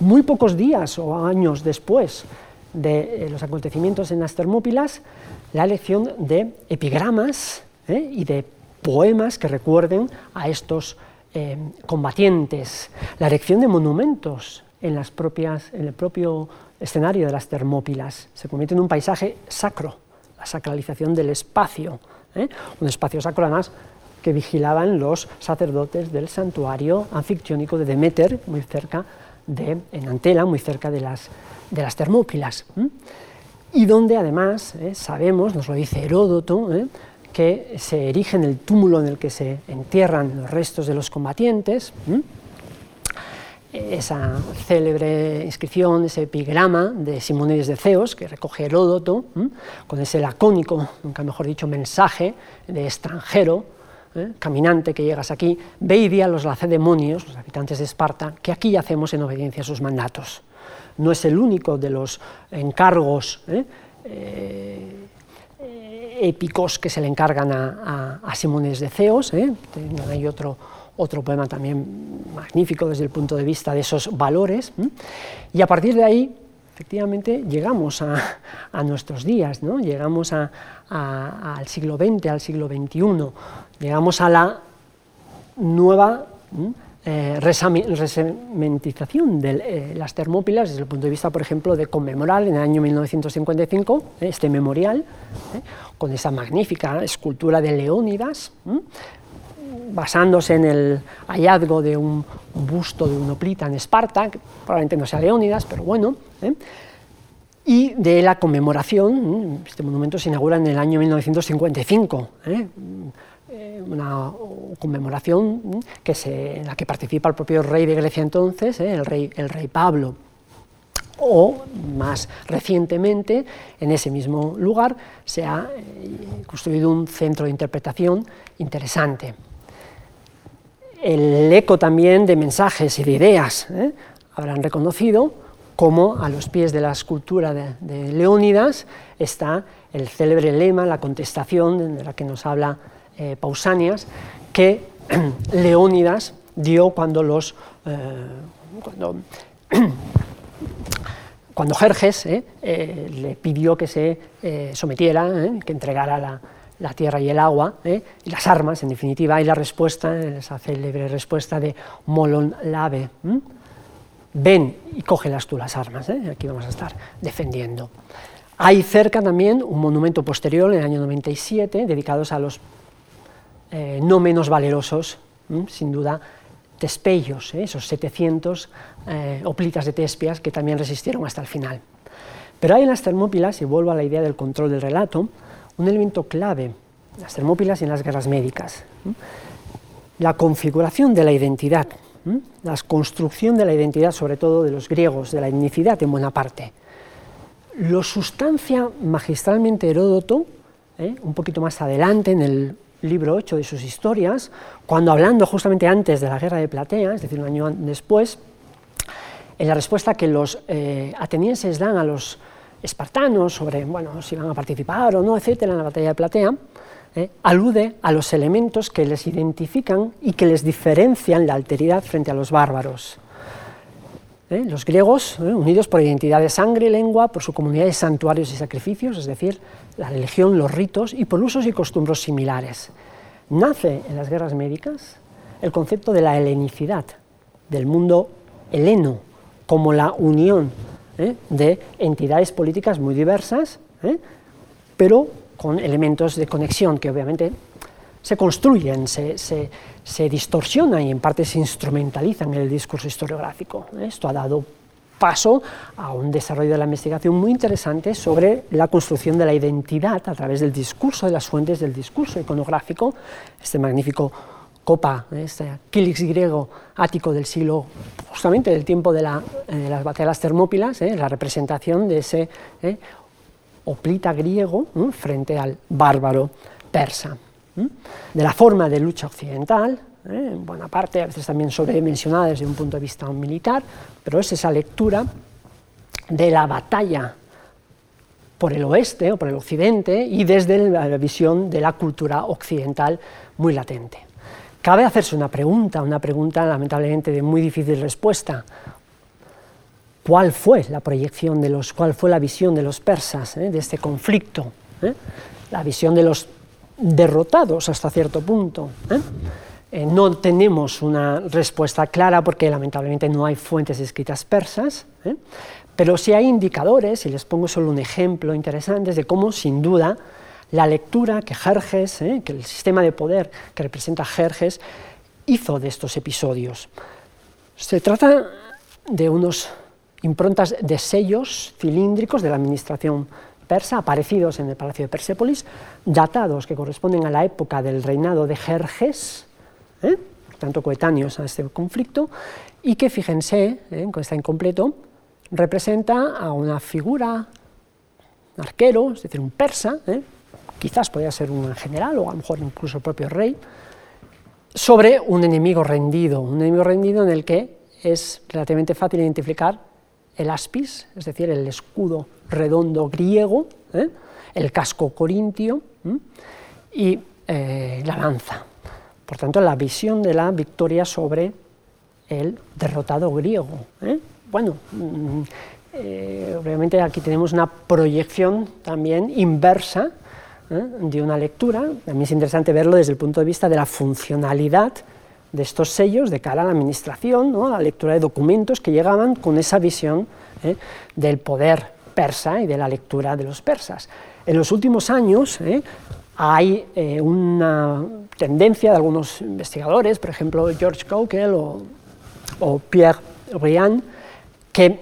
muy pocos días o años después de eh, los acontecimientos en las Termópilas, la elección de epigramas y de poemas que recuerden a estos eh, combatientes, la erección de monumentos en, las propias, en el propio escenario de las Termópilas. Se convierte en un paisaje sacro, la sacralización del espacio, ¿eh? un espacio sacro además que vigilaban los sacerdotes del santuario anfictiónico de Demeter, muy cerca de, en Antela, muy cerca de las, de las Termópilas. Y donde además, ¿eh? sabemos, nos lo dice Heródoto, que se erige en el túmulo en el que se entierran los restos de los combatientes. Esa célebre inscripción, ese epigrama de Simónides de Ceos, que recoge Heródoto, con ese lacónico, nunca mejor dicho, mensaje de extranjero caminante que llegas aquí, ve y di a los lacedemonios, los habitantes de Esparta, que aquí hacemos en obediencia a sus mandatos. No es el único de los encargos épicos que se le encargan a, a, Simones de Ceos, hay otro, otro poema también magnífico desde el punto de vista de esos valores, y a partir de ahí efectivamente llegamos a, nuestros días, ¿no? llegamos al siglo XX, al siglo XXI, llegamos a la nueva eh, resementización de eh, las Termópilas desde el punto de vista, por ejemplo, de conmemorar en el año 1955 eh, este memorial con esa magnífica escultura de Leónidas, basándose en el hallazgo de un busto de un hoplita en Esparta, que probablemente no sea Leónidas, pero bueno, ¿eh? y de la conmemoración, este monumento se inaugura en el año 1955, ¿eh? Eh, una conmemoración que se, en la que participa el propio rey de Grecia entonces, el, rey, el rey Pablo, o más recientemente, en ese mismo lugar, se ha construido un centro de interpretación interesante el eco también de mensajes y de ideas. ¿eh? Habrán reconocido cómo a los pies de la escultura de, Leónidas está el célebre lema, la contestación de la que nos habla eh, Pausanias, que <clears throat> Leónidas dio cuando los eh, cuando, <clears throat> Jerjes le pidió que se sometiera, que entregara la, tierra y el agua, ¿eh? y las armas, en definitiva, y la respuesta, esa célebre respuesta de Molon Lave. Ven y cógelas tú las armas, ¿eh? aquí vamos a estar defendiendo. Hay cerca también un monumento posterior, en el año 97, dedicados a los eh, no menos valerosos, sin duda, tespellos, esos 700 oplitas de tespias que también resistieron hasta el final. Pero hay en las Termópilas, y vuelvo a la idea del control del relato, un elemento clave las termópilas y en las guerras médicas. La configuración de la identidad, la construcción de la identidad, sobre todo de los griegos, de la etnicidad en buena parte. Lo sustancia magistralmente Heródoto, ¿eh? un poquito más adelante en el libro 8 de sus historias, cuando hablando justamente antes de la guerra de Platea, es decir, un año después, en la respuesta que los eh, atenienses dan a los espartanos sobre bueno, si van a participar o no, etcétera, en la batalla de Platea, eh, alude a los elementos que les identifican y que les diferencian la alteridad frente a los bárbaros. Eh, los griegos, eh, unidos por identidad de sangre y lengua, por su comunidad de santuarios y sacrificios, es decir, la religión, los ritos y por usos y costumbres similares. Nace en las guerras médicas el concepto de la helenicidad, del mundo heleno, como la unión ¿eh? de entidades políticas muy diversas, pero con elementos de conexión que obviamente se construyen, se, se, distorsionan y en parte se instrumentalizan en el discurso historiográfico. ¿eh? Esto ha dado paso a un desarrollo de la investigación muy interesante sobre la construcción de la identidad a través del discurso, de las fuentes del discurso iconográfico, este magnífico copa, este Kilix griego ático del siglo, justamente del tiempo de, la, eh, las batallas termópilas, eh, la representación de ese eh, oplita griego frente al bárbaro persa. De la forma de lucha occidental, en buena parte, a veces también sobredimensionada desde un punto de vista militar, pero es esa lectura de la batalla por el oeste o por el occidente y desde la visión de la cultura occidental muy latente. Cabe hacerse una pregunta, una pregunta lamentablemente de muy difícil respuesta. ¿Cuál fue la proyección de los, cuál fue la visión de los persas eh, de este conflicto? Eh? La visión de los derrotados hasta cierto punto. Eh? no tenemos una respuesta clara porque lamentablemente no hay fuentes escritas persas, pero sí hay indicadores, y les pongo solo un ejemplo interesante de cómo sin duda la lectura que Jerjes, ¿eh? que el sistema de poder que representa Jerjes, hizo de estos episodios. Se trata de unos improntas de sellos cilíndricos de la administración persa, aparecidos en el Palacio de Persépolis, datados que corresponden a la época del reinado de Jerjes, ¿eh? tanto coetáneos a este conflicto, y que, fíjense, ¿eh? está incompleto, representa a una figura, arquero, es decir, un persa, ¿eh? quizás podría ser un general o a lo mejor incluso el propio rey, sobre un enemigo rendido, un enemigo rendido en el que es relativamente fácil identificar el aspis, es decir, el escudo redondo griego, ¿eh? el casco corintio y eh, la lanza. Por tanto, la visión de la victoria sobre el derrotado griego. ¿eh? Bueno, mm, obviamente aquí tenemos una proyección también inversa de una lectura. También es interesante verlo desde el punto de vista de la funcionalidad de estos sellos de cara a la administración, a la lectura de documentos que llegaban con esa visión del poder persa y de la lectura de los persas. En los últimos años ¿eh? hay eh, una tendencia de algunos investigadores, por ejemplo George Coquel o, Pierre Briand, que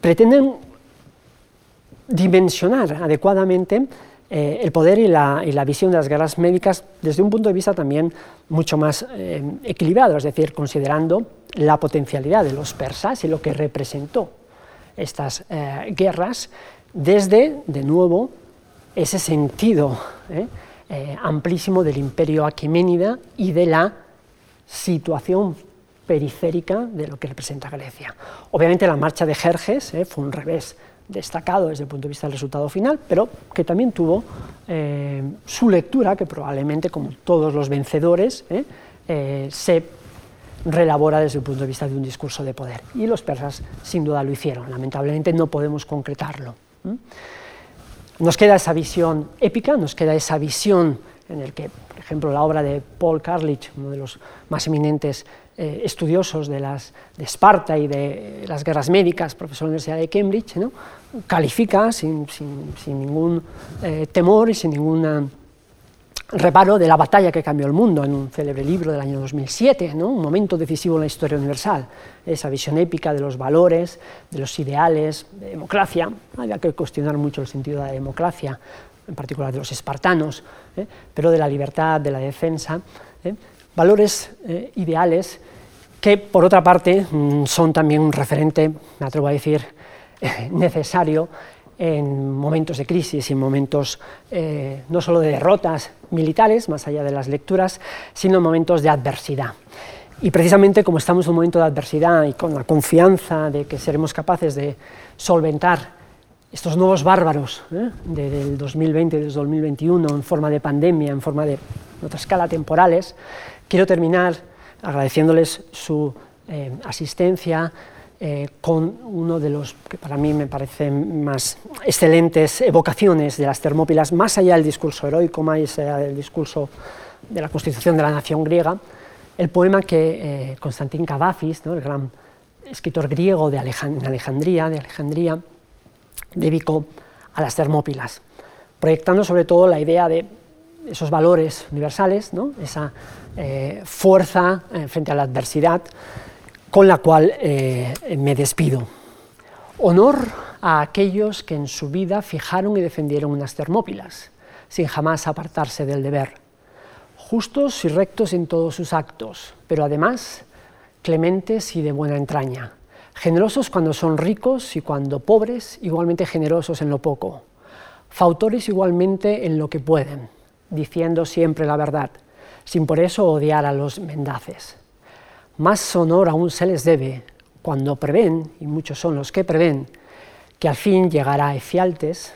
pretenden dimensionar adecuadamente eh, el poder y la, visión de las guerras médicas desde un punto de vista también mucho más equilibrado, es decir, considerando la potencialidad de los persas y lo que representó estas eh, guerras desde, de nuevo, ese sentido amplísimo del imperio aqueménida y de la situación periférica de lo que representa Grecia. Obviamente la marcha de Jerjes fue un revés destacado desde el punto de vista del resultado final, pero que también tuvo eh, su lectura, que probablemente, como todos los vencedores, eh, eh, se relabora desde el punto de vista de un discurso de poder. Y los persas sin duda lo hicieron, lamentablemente no podemos concretarlo. Nos queda esa visión épica, nos queda esa visión en el que, por ejemplo, la obra de Paul Carlich, uno de los más eminentes estudiosos de, las, de Esparta y de las guerras médicas, profesor de la Universidad de Cambridge, califica sin, ningún eh, temor y sin ningún reparo de la batalla que cambió el mundo en un célebre libro del año 2007, ¿no? un momento decisivo en la historia universal, esa visión épica de los valores, de los ideales, de democracia, había que cuestionar mucho el sentido de la democracia, en particular de los espartanos, ¿eh? pero de la libertad, de la defensa, ¿eh? valores ideales que por otra parte mm, son también un referente, me atrevo a decir, <laughs> necesario en momentos de crisis y en momentos eh, no solo de derrotas militares, más allá de las lecturas, sino en momentos de adversidad. Y precisamente como estamos en un momento de adversidad y con la confianza de que seremos capaces de solventar estos nuevos bárbaros ¿eh? del 2020 y del 2021 en forma de pandemia, en forma de otra escala temporales, quiero terminar agradeciéndoles su eh, asistencia, eh, con uno de los que para mí me parecen más excelentes evocaciones de las Termópilas, más allá del discurso heroico, más allá del discurso de la constitución de la nación griega, el poema que eh, Constantín Cavafis, el gran escritor griego de Alejandría, de Alejandría, dedicó a las Termópilas, proyectando sobre todo la idea de esos valores universales, esa eh, fuerza frente a la adversidad, con la cual eh, me despido. Honor a aquellos que en su vida fijaron y defendieron unas termópilas, sin jamás apartarse del deber. Justos y rectos en todos sus actos, pero además clementes y de buena entraña. Generosos cuando son ricos y cuando pobres, igualmente generosos en lo poco. Fautores igualmente en lo que pueden, diciendo siempre la verdad, sin por eso odiar a los mendaces más honor aún se les debe cuando prevén, y muchos son los que prevén, que al fin llegará Efialtes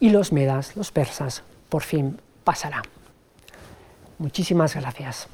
y los medas, los persas, por fin pasará. Muchísimas gracias.